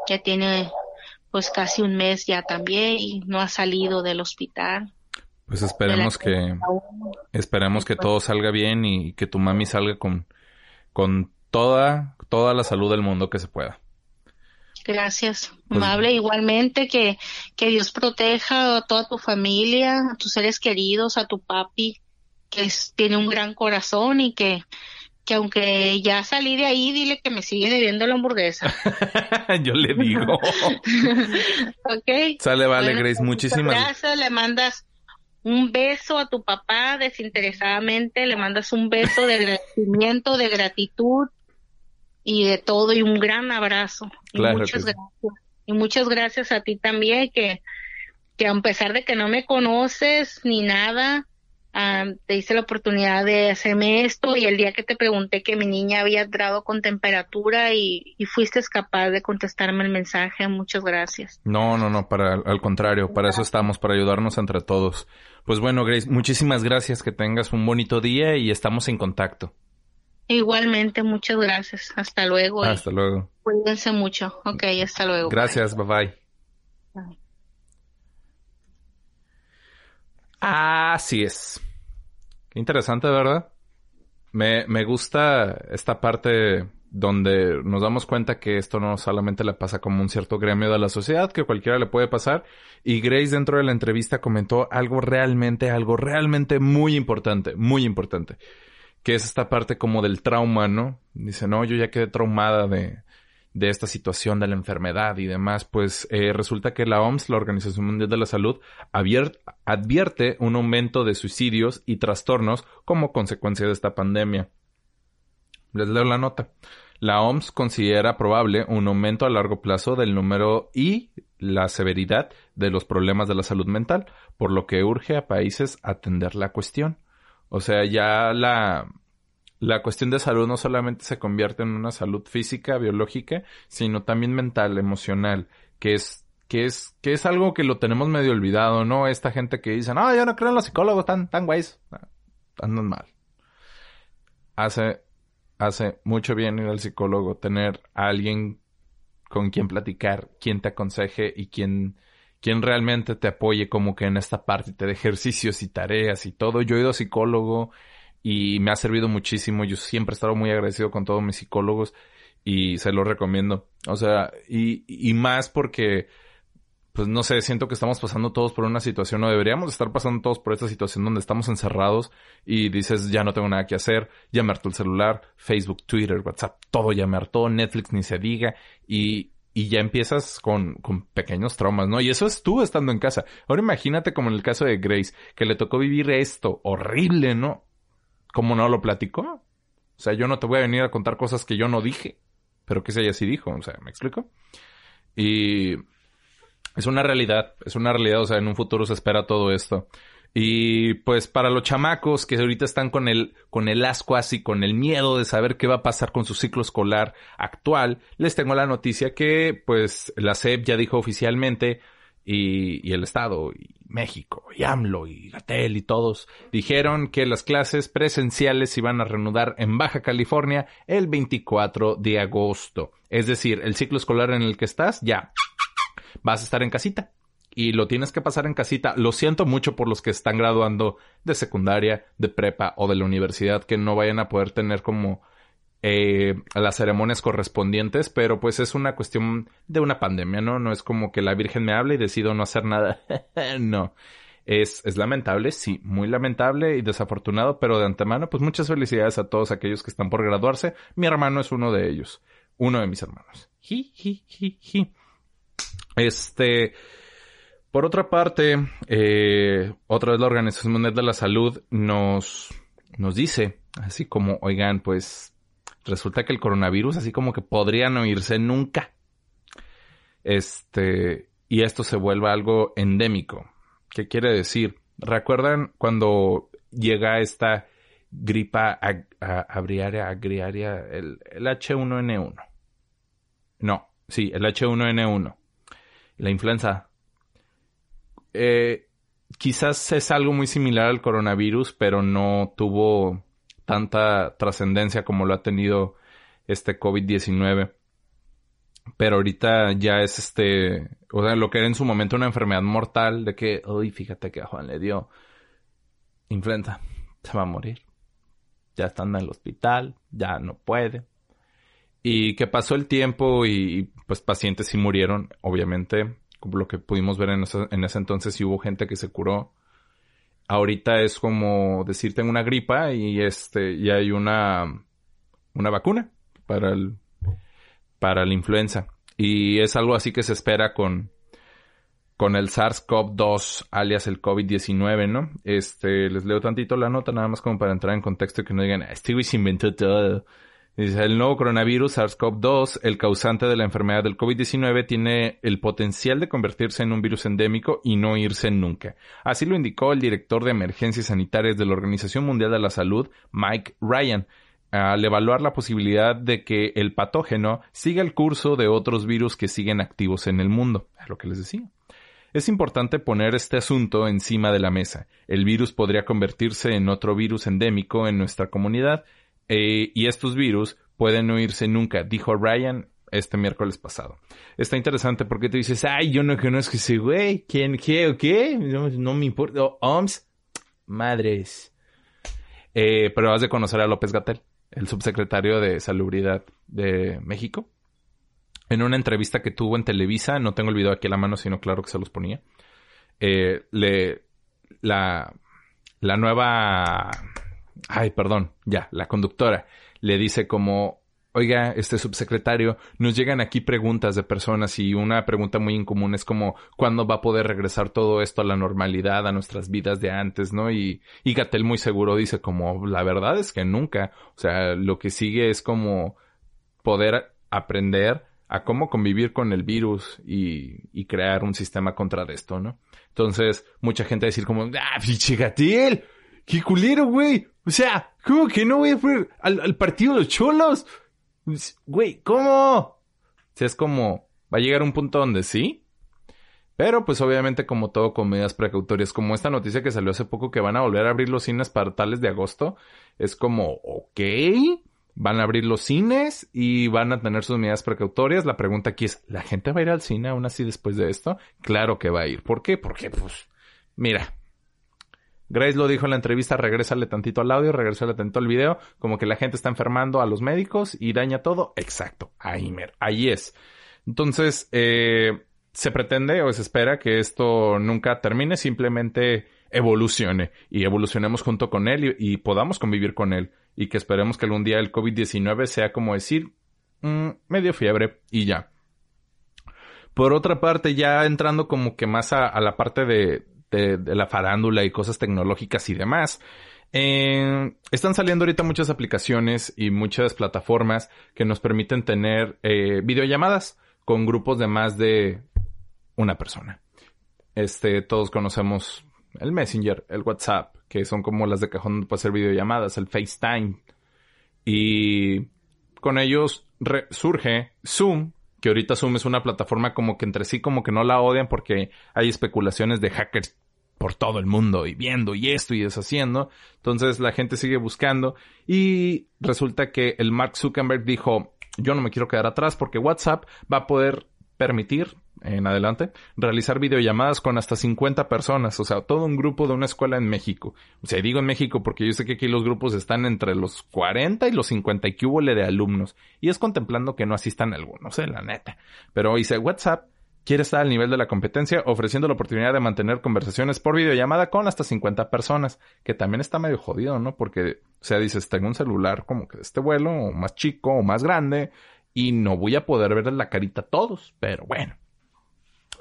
[SPEAKER 6] ya tiene pues casi un mes ya también y no ha salido del hospital.
[SPEAKER 1] Pues esperemos que, esperemos que todo salga bien y que tu mami salga con, con toda, toda la salud del mundo que se pueda.
[SPEAKER 6] Gracias,
[SPEAKER 1] Pues-
[SPEAKER 6] amable. Igualmente que, que Dios proteja a toda tu familia, a tus seres queridos, a tu papi, que es- tiene un gran corazón y que, que aunque ya salí de ahí, dile que me sigue debiendo la hamburguesa.
[SPEAKER 1] Yo le digo.
[SPEAKER 6] ¿Ok?
[SPEAKER 1] Sale, vale,
[SPEAKER 6] Bueno,
[SPEAKER 1] Grace. Muchísimas
[SPEAKER 6] gracias. Le mandas un beso a tu papá desinteresadamente, le mandas un beso de agradecimiento, de gratitud y de todo y un gran abrazo. Y muchas
[SPEAKER 1] que
[SPEAKER 6] gracias. Y muchas gracias a ti también que que a pesar de que no me conoces ni nada, ah, te hice la oportunidad de hacerme esto y el día que te pregunté que mi niña había entrado con temperatura y, y fuiste capaz de contestarme el mensaje, muchas gracias.
[SPEAKER 1] No, no, no, para, al contrario, para eso estamos, para ayudarnos entre todos. Pues bueno, Grace, muchísimas gracias, que tengas un bonito día y estamos en contacto.
[SPEAKER 6] Igualmente, muchas gracias. Hasta luego.
[SPEAKER 1] Hasta luego.
[SPEAKER 6] Cuídense mucho. Ok, hasta luego.
[SPEAKER 1] Gracias, bye bye.
[SPEAKER 6] Bye.
[SPEAKER 1] Así es. Qué interesante, ¿verdad? Me, me gusta esta parte donde nos damos cuenta que esto no solamente le pasa como un cierto gremio de la sociedad, que cualquiera le puede pasar. Y Grace dentro de la entrevista comentó algo realmente, algo realmente muy importante, muy importante. Que es esta parte como del trauma, ¿no? Dice, no, yo ya quedé traumada de, de esta situación de la enfermedad y demás, pues eh, resulta que la OMS, la Organización Mundial de la Salud, advierte un aumento de suicidios y trastornos como consecuencia de esta pandemia. Les leo la nota. La OMS considera probable un aumento a largo plazo del número y la severidad de los problemas de la salud mental, por lo que urge a países atender la cuestión. O sea, ya la, la cuestión de salud no solamente se convierte en una salud física, biológica, sino también mental, emocional, que es que es que es algo que lo tenemos medio olvidado, ¿no? Esta gente que dice, "No, yo no creo en los psicólogos tan tan guays." Andan mal. Hace hace mucho bien ir al psicólogo, tener a alguien con quien platicar, quien te aconseje y quien, quien realmente te apoye como que en esta parte, te de ejercicios y tareas y todo. Yo he ido a psicólogo y me ha servido muchísimo. Yo siempre he estado muy agradecido con todos mis psicólogos y se lo recomiendo. O sea, y, más porque pues no sé, siento que estamos pasando todos por una situación, o deberíamos estar pasando todos por esta situación donde estamos encerrados y dices, ya no tengo nada que hacer, ya me el celular, Facebook, Twitter, WhatsApp, todo ya me Netflix ni se diga, y, y ya empiezas con, con pequeños traumas, ¿no? Y eso es tú estando en casa. Ahora imagínate como en el caso de Grace, que le tocó vivir esto horrible, ¿no? ¿Cómo no lo platicó? O sea, yo no te voy a venir a contar cosas que yo no dije, pero que ella sí dijo, o sea, ¿me explico? Y es una realidad, es una realidad, o sea, en un futuro se espera todo esto. Y pues para los chamacos que ahorita están con el, con el asco así, con el miedo de saber qué va a pasar con su ciclo escolar actual, les tengo la noticia que pues la SEP ya dijo oficialmente y, y el Estado, y México, y AMLO, y Gatel y todos dijeron que las clases presenciales se iban a reanudar en Baja California el 24 de agosto. Es decir, el ciclo escolar en el que estás ya vas a estar en casita. Y lo tienes que pasar en casita. Lo siento mucho por los que están graduando de secundaria, de prepa o de la universidad que no vayan a poder tener como eh, las ceremonias correspondientes, pero pues es una cuestión de una pandemia, ¿no? No es como que la Virgen me hable y decido no hacer nada. no. Es, es lamentable, sí, muy lamentable y desafortunado, pero de antemano, pues muchas felicidades a todos aquellos que están por graduarse. Mi hermano es uno de ellos. Uno de mis hermanos. Ji, ji, ji, ji. Este, por otra parte, eh, otra vez la Organización Mundial de la Salud nos, nos dice, así como, oigan, pues resulta que el coronavirus así como que podría no irse nunca. Este, y esto se vuelve algo endémico. ¿Qué quiere decir? ¿Recuerdan cuando llega esta gripa abriaria, agriaria, el H1N1? No, sí, el H1N1 la influenza. Eh, quizás es algo muy similar al coronavirus, pero no tuvo tanta trascendencia como lo ha tenido este COVID-19. Pero ahorita ya es este, o sea, lo que era en su momento una enfermedad mortal de que, uy, fíjate que a Juan le dio influenza, se va a morir. Ya está en el hospital, ya no puede. Y que pasó el tiempo y pues pacientes sí murieron, obviamente, lo que pudimos ver en ese, en ese entonces sí hubo gente que se curó. Ahorita es como decir tengo una gripa y este y hay una una vacuna para el para la influenza y es algo así que se espera con con el SARS-CoV-2 alias el COVID-19, ¿no? Este, les leo tantito la nota nada más como para entrar en contexto y que no digan, este güey se inventó todo. El nuevo coronavirus SARS-CoV-2, el causante de la enfermedad del COVID-19, tiene el potencial de convertirse en un virus endémico y no irse nunca. Así lo indicó el director de emergencias sanitarias de la Organización Mundial de la Salud, Mike Ryan, al evaluar la posibilidad de que el patógeno siga el curso de otros virus que siguen activos en el mundo. Es lo que les decía. Es importante poner este asunto encima de la mesa. El virus podría convertirse en otro virus endémico en nuestra comunidad eh, y estos virus pueden no irse nunca, dijo Ryan este miércoles pasado. Está interesante porque tú dices, ay, yo no conozco ese güey, ¿quién, qué o qué? No, me importa. OMS, madres. Eh, pero has de conocer a López Gatel, el subsecretario de Salubridad de México. En una entrevista que tuvo en Televisa, no tengo el video aquí a la mano, sino claro que se los ponía. Eh, le, la, la nueva, ay, perdón, ya, la conductora le dice como, oiga, este subsecretario, nos llegan aquí preguntas de personas y una pregunta muy incomún es como, ¿cuándo va a poder regresar todo esto a la normalidad, a nuestras vidas de antes, no? Y, y Gatel muy seguro dice como, la verdad es que nunca. O sea, lo que sigue es como poder aprender a cómo convivir con el virus y, y crear un sistema contra esto, ¿no? Entonces, mucha gente a decir como, ah, pinche Gatel, qué culero, güey. O sea, ¿cómo que no voy a ir al, al partido de los cholos? Güey, ¿cómo? O es como, va a llegar un punto donde sí. Pero pues obviamente como todo con medidas precautorias, como esta noticia que salió hace poco que van a volver a abrir los cines para tales de agosto, es como, ok, van a abrir los cines y van a tener sus medidas precautorias. La pregunta aquí es, ¿la gente va a ir al cine aún así después de esto? Claro que va a ir. ¿Por qué? Porque pues, mira, Grace lo dijo en la entrevista, regrésale tantito al audio, regrésale tantito al video, como que la gente está enfermando a los médicos y daña todo. Exacto, ahí, ahí es. Entonces, eh, se pretende o se espera que esto nunca termine, simplemente evolucione y evolucionemos junto con él y, podamos convivir con él y que esperemos que algún día el COVID-19 sea como decir mm, medio fiebre y ya. Por otra parte, ya entrando como que más a la parte de, de, la farándula y cosas tecnológicas y demás. Eh, están saliendo ahorita muchas aplicaciones y muchas plataformas que nos permiten tener eh, videollamadas con grupos de más de una persona. Este, todos conocemos el Messenger, el WhatsApp, que son como las de cajón para hacer videollamadas, el FaceTime. Y con ellos surge Zoom, que ahorita Zoom es una plataforma como que entre sí como que no la odian porque hay especulaciones de hackers por todo el mundo y viendo y esto y deshaciendo. Entonces la gente sigue buscando y resulta que el Mark Zuckerberg dijo, yo no me quiero quedar atrás porque WhatsApp va a poder permitir en adelante realizar videollamadas con hasta 50 personas, o sea, todo un grupo de una escuela en México. O sea, digo en México porque yo sé que aquí los grupos están entre los 40 y los 50 y que hubo de alumnos. Y es contemplando que no asistan algunos, eh, la neta. Pero dice WhatsApp quiere estar al nivel de la competencia, ofreciendo la oportunidad de mantener conversaciones por videollamada con hasta 50 personas, que también está medio jodido, ¿no? Porque, o sea, dices, tengo un celular como que de este vuelo, o más chico, o más grande, y no voy a poder ver la carita a todos, pero bueno.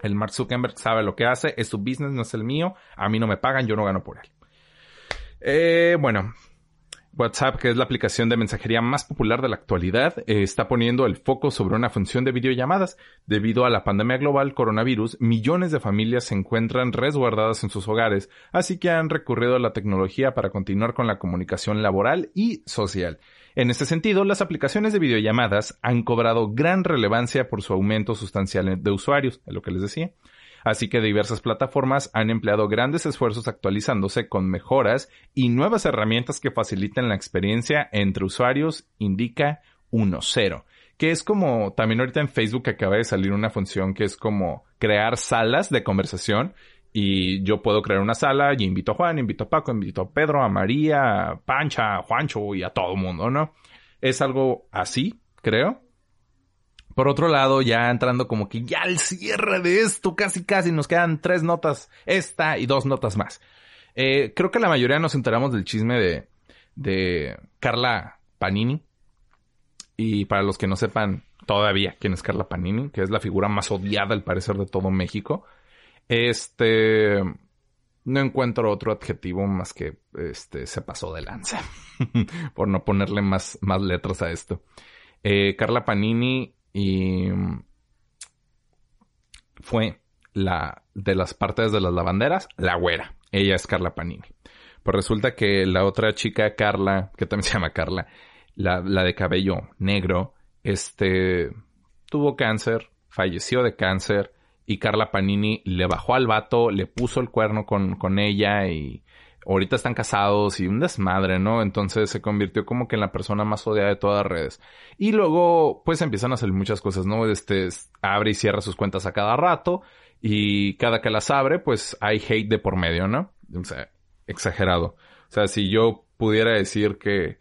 [SPEAKER 1] El Mark Zuckerberg sabe lo que hace, es su business, no es el mío, a mí no me pagan, yo no gano por él. Eh, bueno, WhatsApp, que es la aplicación de mensajería más popular de la actualidad, eh, está poniendo el foco sobre una función de videollamadas. Debido a la pandemia global coronavirus, millones de familias se encuentran resguardadas en sus hogares, así que han recurrido a la tecnología para continuar con la comunicación laboral y social. En este sentido, las aplicaciones de videollamadas han cobrado gran relevancia por su aumento sustancial de usuarios, es lo que les decía. Así que diversas plataformas han empleado grandes esfuerzos actualizándose con mejoras y nuevas herramientas que faciliten la experiencia entre usuarios, indica 1.0 que es como también ahorita en Facebook acaba de salir una función que es como crear salas de conversación y yo puedo crear una sala y invito a Juan, invito a Paco, invito a Pedro, a María, a Pancha, a Juancho y a todo el mundo, ¿no? Es algo así, creo. Por otro lado, ya entrando como que ya al cierre de esto, casi casi nos quedan tres notas, esta y dos notas más. Eh, creo que la mayoría nos enteramos del chisme de, de Carla Panini. Y para los que no sepan todavía quién es Carla Panini, que es la figura más odiada al parecer de todo México, este, no encuentro otro adjetivo más que este se pasó de lanza por no ponerle más, más letras a esto. Eh, Carla Panini y fue la de las partes de las lavanderas, la güera. Ella es Carla Panini. Pues resulta que la otra chica, Carla, que también se llama Carla, la, la de cabello negro, este, tuvo cáncer, falleció de cáncer y Carla Panini le bajó al vato, le puso el cuerno con, con ella y ahorita están casados y un desmadre, ¿no? Entonces se convirtió como que en la persona más odiada de todas las redes. Y luego, pues empiezan a salir muchas cosas, ¿no? Este, abre y cierra sus cuentas a cada rato y cada que las abre, pues hay hate de por medio, ¿no? O sea, exagerado. O sea, si yo pudiera decir que,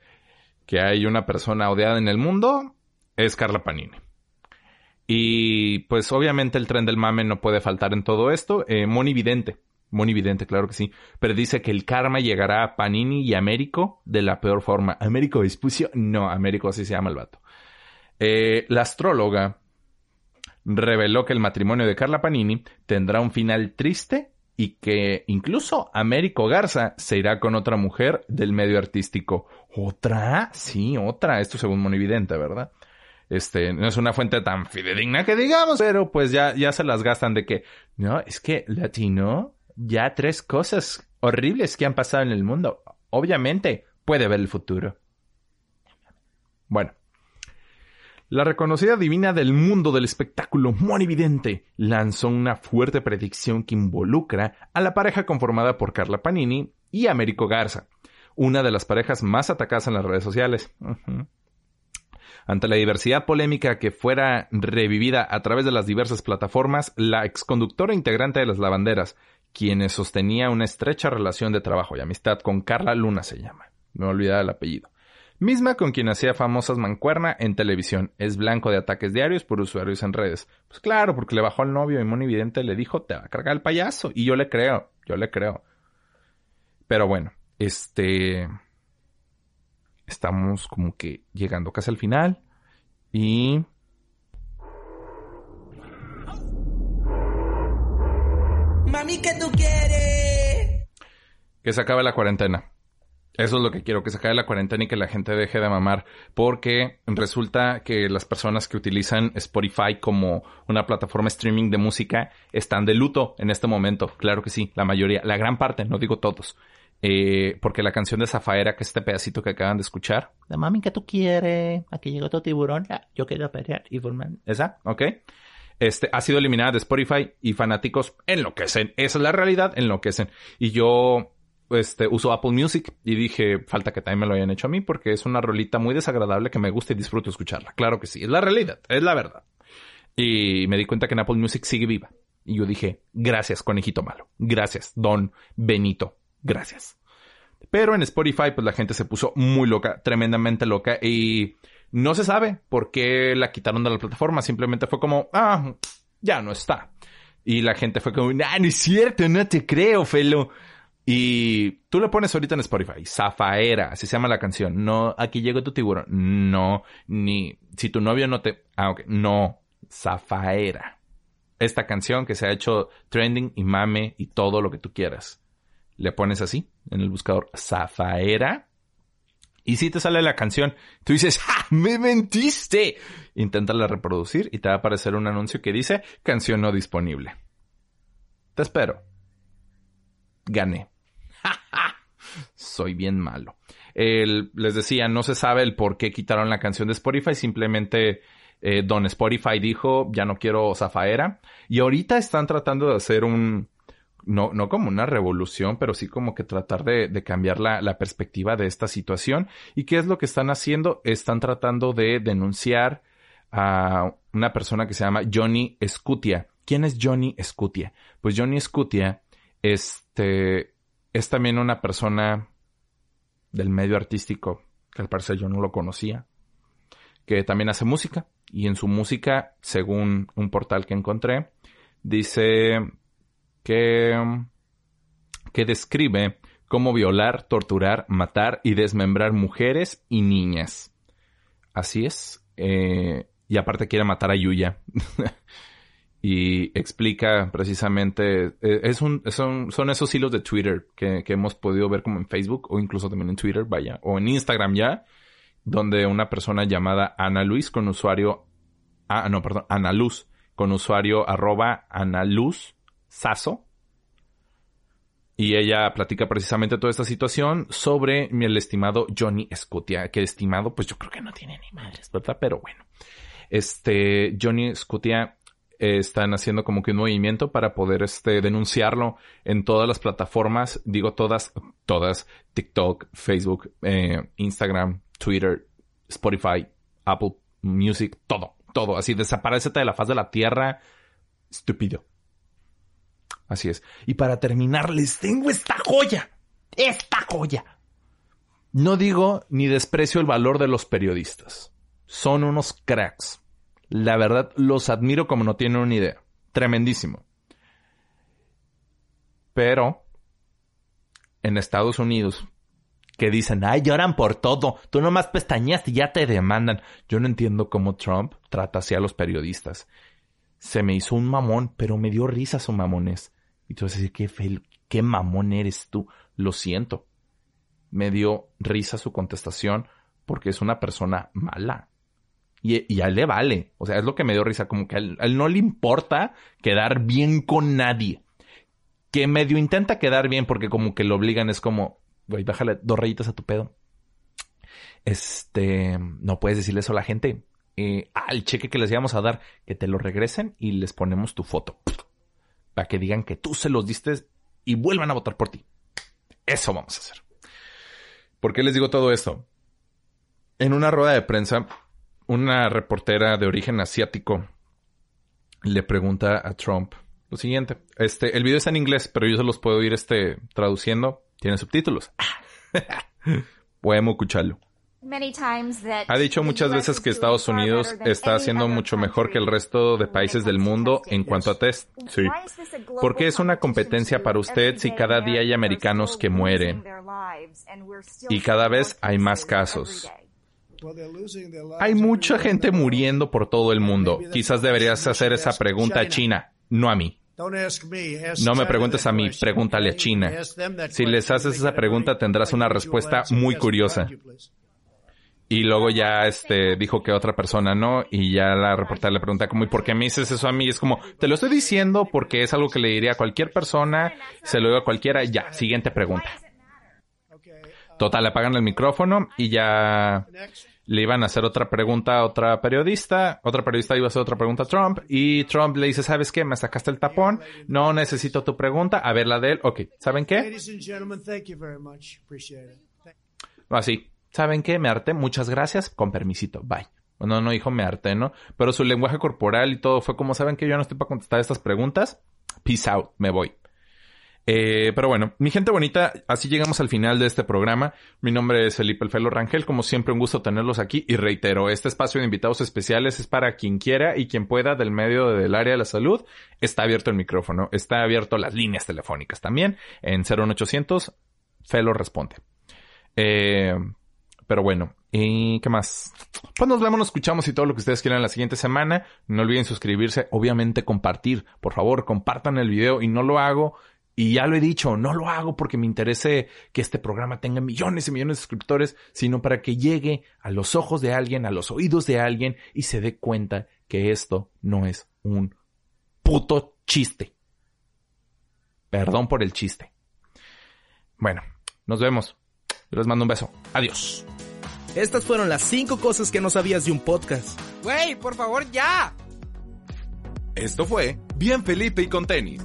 [SPEAKER 1] que hay una persona odiada en el mundo, es Carla Panini. Y pues obviamente el tren del mame no puede faltar en todo esto. Eh, Moni Vidente, claro que sí, dice que el karma llegará a Panini y Américo de la peor forma. ¿Américo Vespucio? No, Américo así se llama el vato. Eh, la astróloga reveló que el matrimonio de Carla Panini tendrá un final triste y que incluso Américo Garza se irá con otra mujer del medio artístico. ¿Otra? Sí, otra. Esto según Monividente, ¿verdad? Este, no es una fuente tan fidedigna que digamos, pero pues ya, ya se las gastan de que, no, es que latino, ya tres cosas horribles que han pasado en el mundo. Obviamente puede ver el futuro. Bueno, la reconocida divina del mundo del espectáculo monividente lanzó una fuerte predicción que involucra a la pareja conformada por Carla Panini y Américo Garza, una de las parejas más atacadas en las redes sociales. Ante la diversidad polémica que fuera revivida a través de las diversas plataformas, la exconductora integrante de las lavanderas, quienes sostenía una estrecha relación de trabajo y amistad con Carla Luna se llama, me olvidaba el apellido, misma con quien hacía famosas mancuerna en televisión. Es blanco de ataques diarios por usuarios en redes. Pues claro, porque le bajó al novio y Moni Vidente le dijo, te va a cargar el payaso. Y yo le creo, yo le creo. Pero bueno, este... Estamos como que llegando casi al final. Y...
[SPEAKER 5] Mami, ¿qué tú quieres?
[SPEAKER 1] Que se acabe la cuarentena. Eso es lo que quiero, que se acabe la cuarentena y que la gente deje de mamar, porque resulta que las personas que utilizan Spotify como una plataforma streaming de música están de luto en este momento. Claro que sí, la mayoría, la gran parte, no digo todos. Eh, porque la canción de Zafaera, que es este pedacito que acaban de escuchar,
[SPEAKER 7] la mami que tú quieres, aquí llegó tu tiburón, yo quiero pelear y formar.
[SPEAKER 1] Esa, ok. Este, ha sido eliminada de Spotify y fanáticos enloquecen. Esa es la realidad, enloquecen. Y yo este, uso Apple Music y dije, falta que también me lo hayan hecho a mí porque es una rolita muy desagradable que me gusta y disfruto escucharla. Claro que sí, es la realidad, es la verdad. Y me di cuenta que en Apple Music sigue viva. Y yo dije, gracias, conejito malo. Gracias, don Benito. Gracias. Pero en Spotify, pues la gente se puso muy loca, tremendamente loca. Y no se sabe por qué la quitaron de la plataforma. Simplemente fue como, ah, ya no está. Y la gente fue como, ah, no es cierto, no te creo, Felo. Y tú le pones ahorita en Spotify, Zafaera, así se llama la canción. No, aquí llegó tu tiburón. No, ni si tu novio no te. Ah, ok. No, Zafaera. Esta canción que se ha hecho trending y mame y todo lo que tú quieras. Le pones así en el buscador Zafaera. Y si te sale la canción, tú dices, ¡ja! ¡Me mentiste! Inténtala reproducir y te va a aparecer un anuncio que dice canción no disponible. Te espero. Gané. Soy bien malo. les decía, no se sabe el por qué quitaron la canción de Spotify, simplemente eh, Don Spotify dijo, ya no quiero Zafaera. Y ahorita están tratando de hacer un, no, no como una revolución, pero sí como que tratar de, cambiar la, la, perspectiva de esta situación. ¿Y qué es lo que están haciendo? Están tratando de denunciar a una persona que se llama Johnny Scutia. ¿Quién es Johnny Scutia? Pues Johnny Scutia, este, es también una persona del medio artístico, que al parecer yo no lo conocía, que también hace música. Y en su música, según un portal que encontré, dice que, que describe cómo violar, torturar, matar y desmembrar mujeres y niñas. Así es. Eh, y aparte quiere matar a Yuya. y explica precisamente, eh, es un, son, son esos hilos de Twitter que, que, hemos podido ver como en Facebook o incluso también en Twitter, vaya, o en Instagram ya, donde una persona llamada Ana Luis con usuario, ah, no, perdón, Ana Luz, con usuario arroba Ana Luz Saso, y ella platica precisamente toda esta situación sobre el estimado Johnny Scutia, que estimado, pues yo creo que no tiene ni madres. Pero bueno. Este, Johnny Scutia están haciendo como que un movimiento para poder este, denunciarlo en todas las plataformas, digo todas, todas, TikTok, Facebook, eh, Instagram, Twitter, Spotify, Apple Music, todo, todo, así desaparecete de la faz de la tierra, estúpido. Así es. Y para terminar, les tengo esta joya, esta joya. No digo ni desprecio el valor de los periodistas. Son unos cracks. La verdad, los admiro como no tienen una idea. Tremendísimo. Pero, en Estados Unidos, que dicen, ay, lloran por todo, tú nomás pestañas y ya te demandan. Yo no entiendo cómo Trump trata así a los periodistas. Se me hizo un mamón, pero me dio risa su mamones. Y tú vas a decir, qué, qué mamón eres tú. Lo siento. Me dio risa su contestación porque es una persona mala. Y, y, a él le vale. O sea, es lo que me dio risa. Como que a él, a él no le importa quedar bien con nadie. Que medio intenta quedar bien porque como que lo obligan. Es como, güey, bájale dos rayitas a tu pedo. Este, no puedes decirle eso a la gente. Eh, al cheque que les íbamos a dar, que te lo regresen y les ponemos tu foto. Para que digan que tú se los diste y vuelvan a votar por ti. Eso vamos a hacer. ¿Por qué les digo todo esto? En una rueda de prensa, una reportera de origen asiático le pregunta a Trump lo siguiente. Este, el video está en inglés, pero yo se los puedo ir este, traduciendo. Tiene subtítulos. Podemos escucharlo. Ha dicho muchas veces que Estados Unidos está haciendo mucho mejor que el resto de países del mundo en cuanto a test. Sí. ¿Por qué es una competencia para usted si cada día hay americanos que mueren? Y cada vez hay más casos. Hay mucha gente muriendo por todo el mundo. Quizás deberías hacer esa pregunta a China, no a mí. No me preguntes a mí, pregúntale a China. Si les haces esa pregunta tendrás una respuesta muy curiosa. Y luego ya este dijo que otra persona no, y ya la reportera le pregunta como, ¿y por qué me dices eso a mí? Es como, te lo estoy diciendo porque es algo que le diría a cualquier persona, se lo digo a cualquiera, ya, siguiente pregunta. Total, le apagan el micrófono y ya le iban a hacer otra pregunta a otra periodista, otra periodista iba a hacer otra pregunta a Trump y Trump le dice, ¿sabes qué? Me sacaste el tapón, no necesito tu pregunta, a ver la de él, ok, ¿saben qué? Así, ¿saben qué? Me harté, muchas gracias, con permisito, bye. No, no dijo me harté, ¿no? Pero su lenguaje corporal y todo fue como, ¿saben que Yo no estoy para contestar estas preguntas. Peace out, me voy. Eh, pero bueno, mi gente bonita, así llegamos al final de este programa. Mi nombre es Felipe Elfelo Rangel, como siempre un gusto tenerlos aquí y reitero, este espacio de invitados especiales es para quien quiera y quien pueda del medio del área de la salud. Está abierto el micrófono, está abierto las líneas telefónicas también en 01800 Felo responde. Eh, pero bueno, ¿y qué más? Pues nos vemos, nos escuchamos y todo lo que ustedes quieran la siguiente semana. No olviden suscribirse, obviamente compartir. Por favor, compartan el video y no lo hago y ya lo he dicho, no lo hago porque me interese que este programa tenga millones y millones de suscriptores, sino para que llegue a los ojos de alguien, a los oídos de alguien y se dé cuenta que esto no es un puto chiste. Perdón por el chiste. Bueno, nos vemos. Les mando un beso. Adiós.
[SPEAKER 2] Estas fueron las 5 cosas que no sabías de un podcast.
[SPEAKER 5] Güey, por favor, ya.
[SPEAKER 4] Esto fue Bien Felipe y con tenis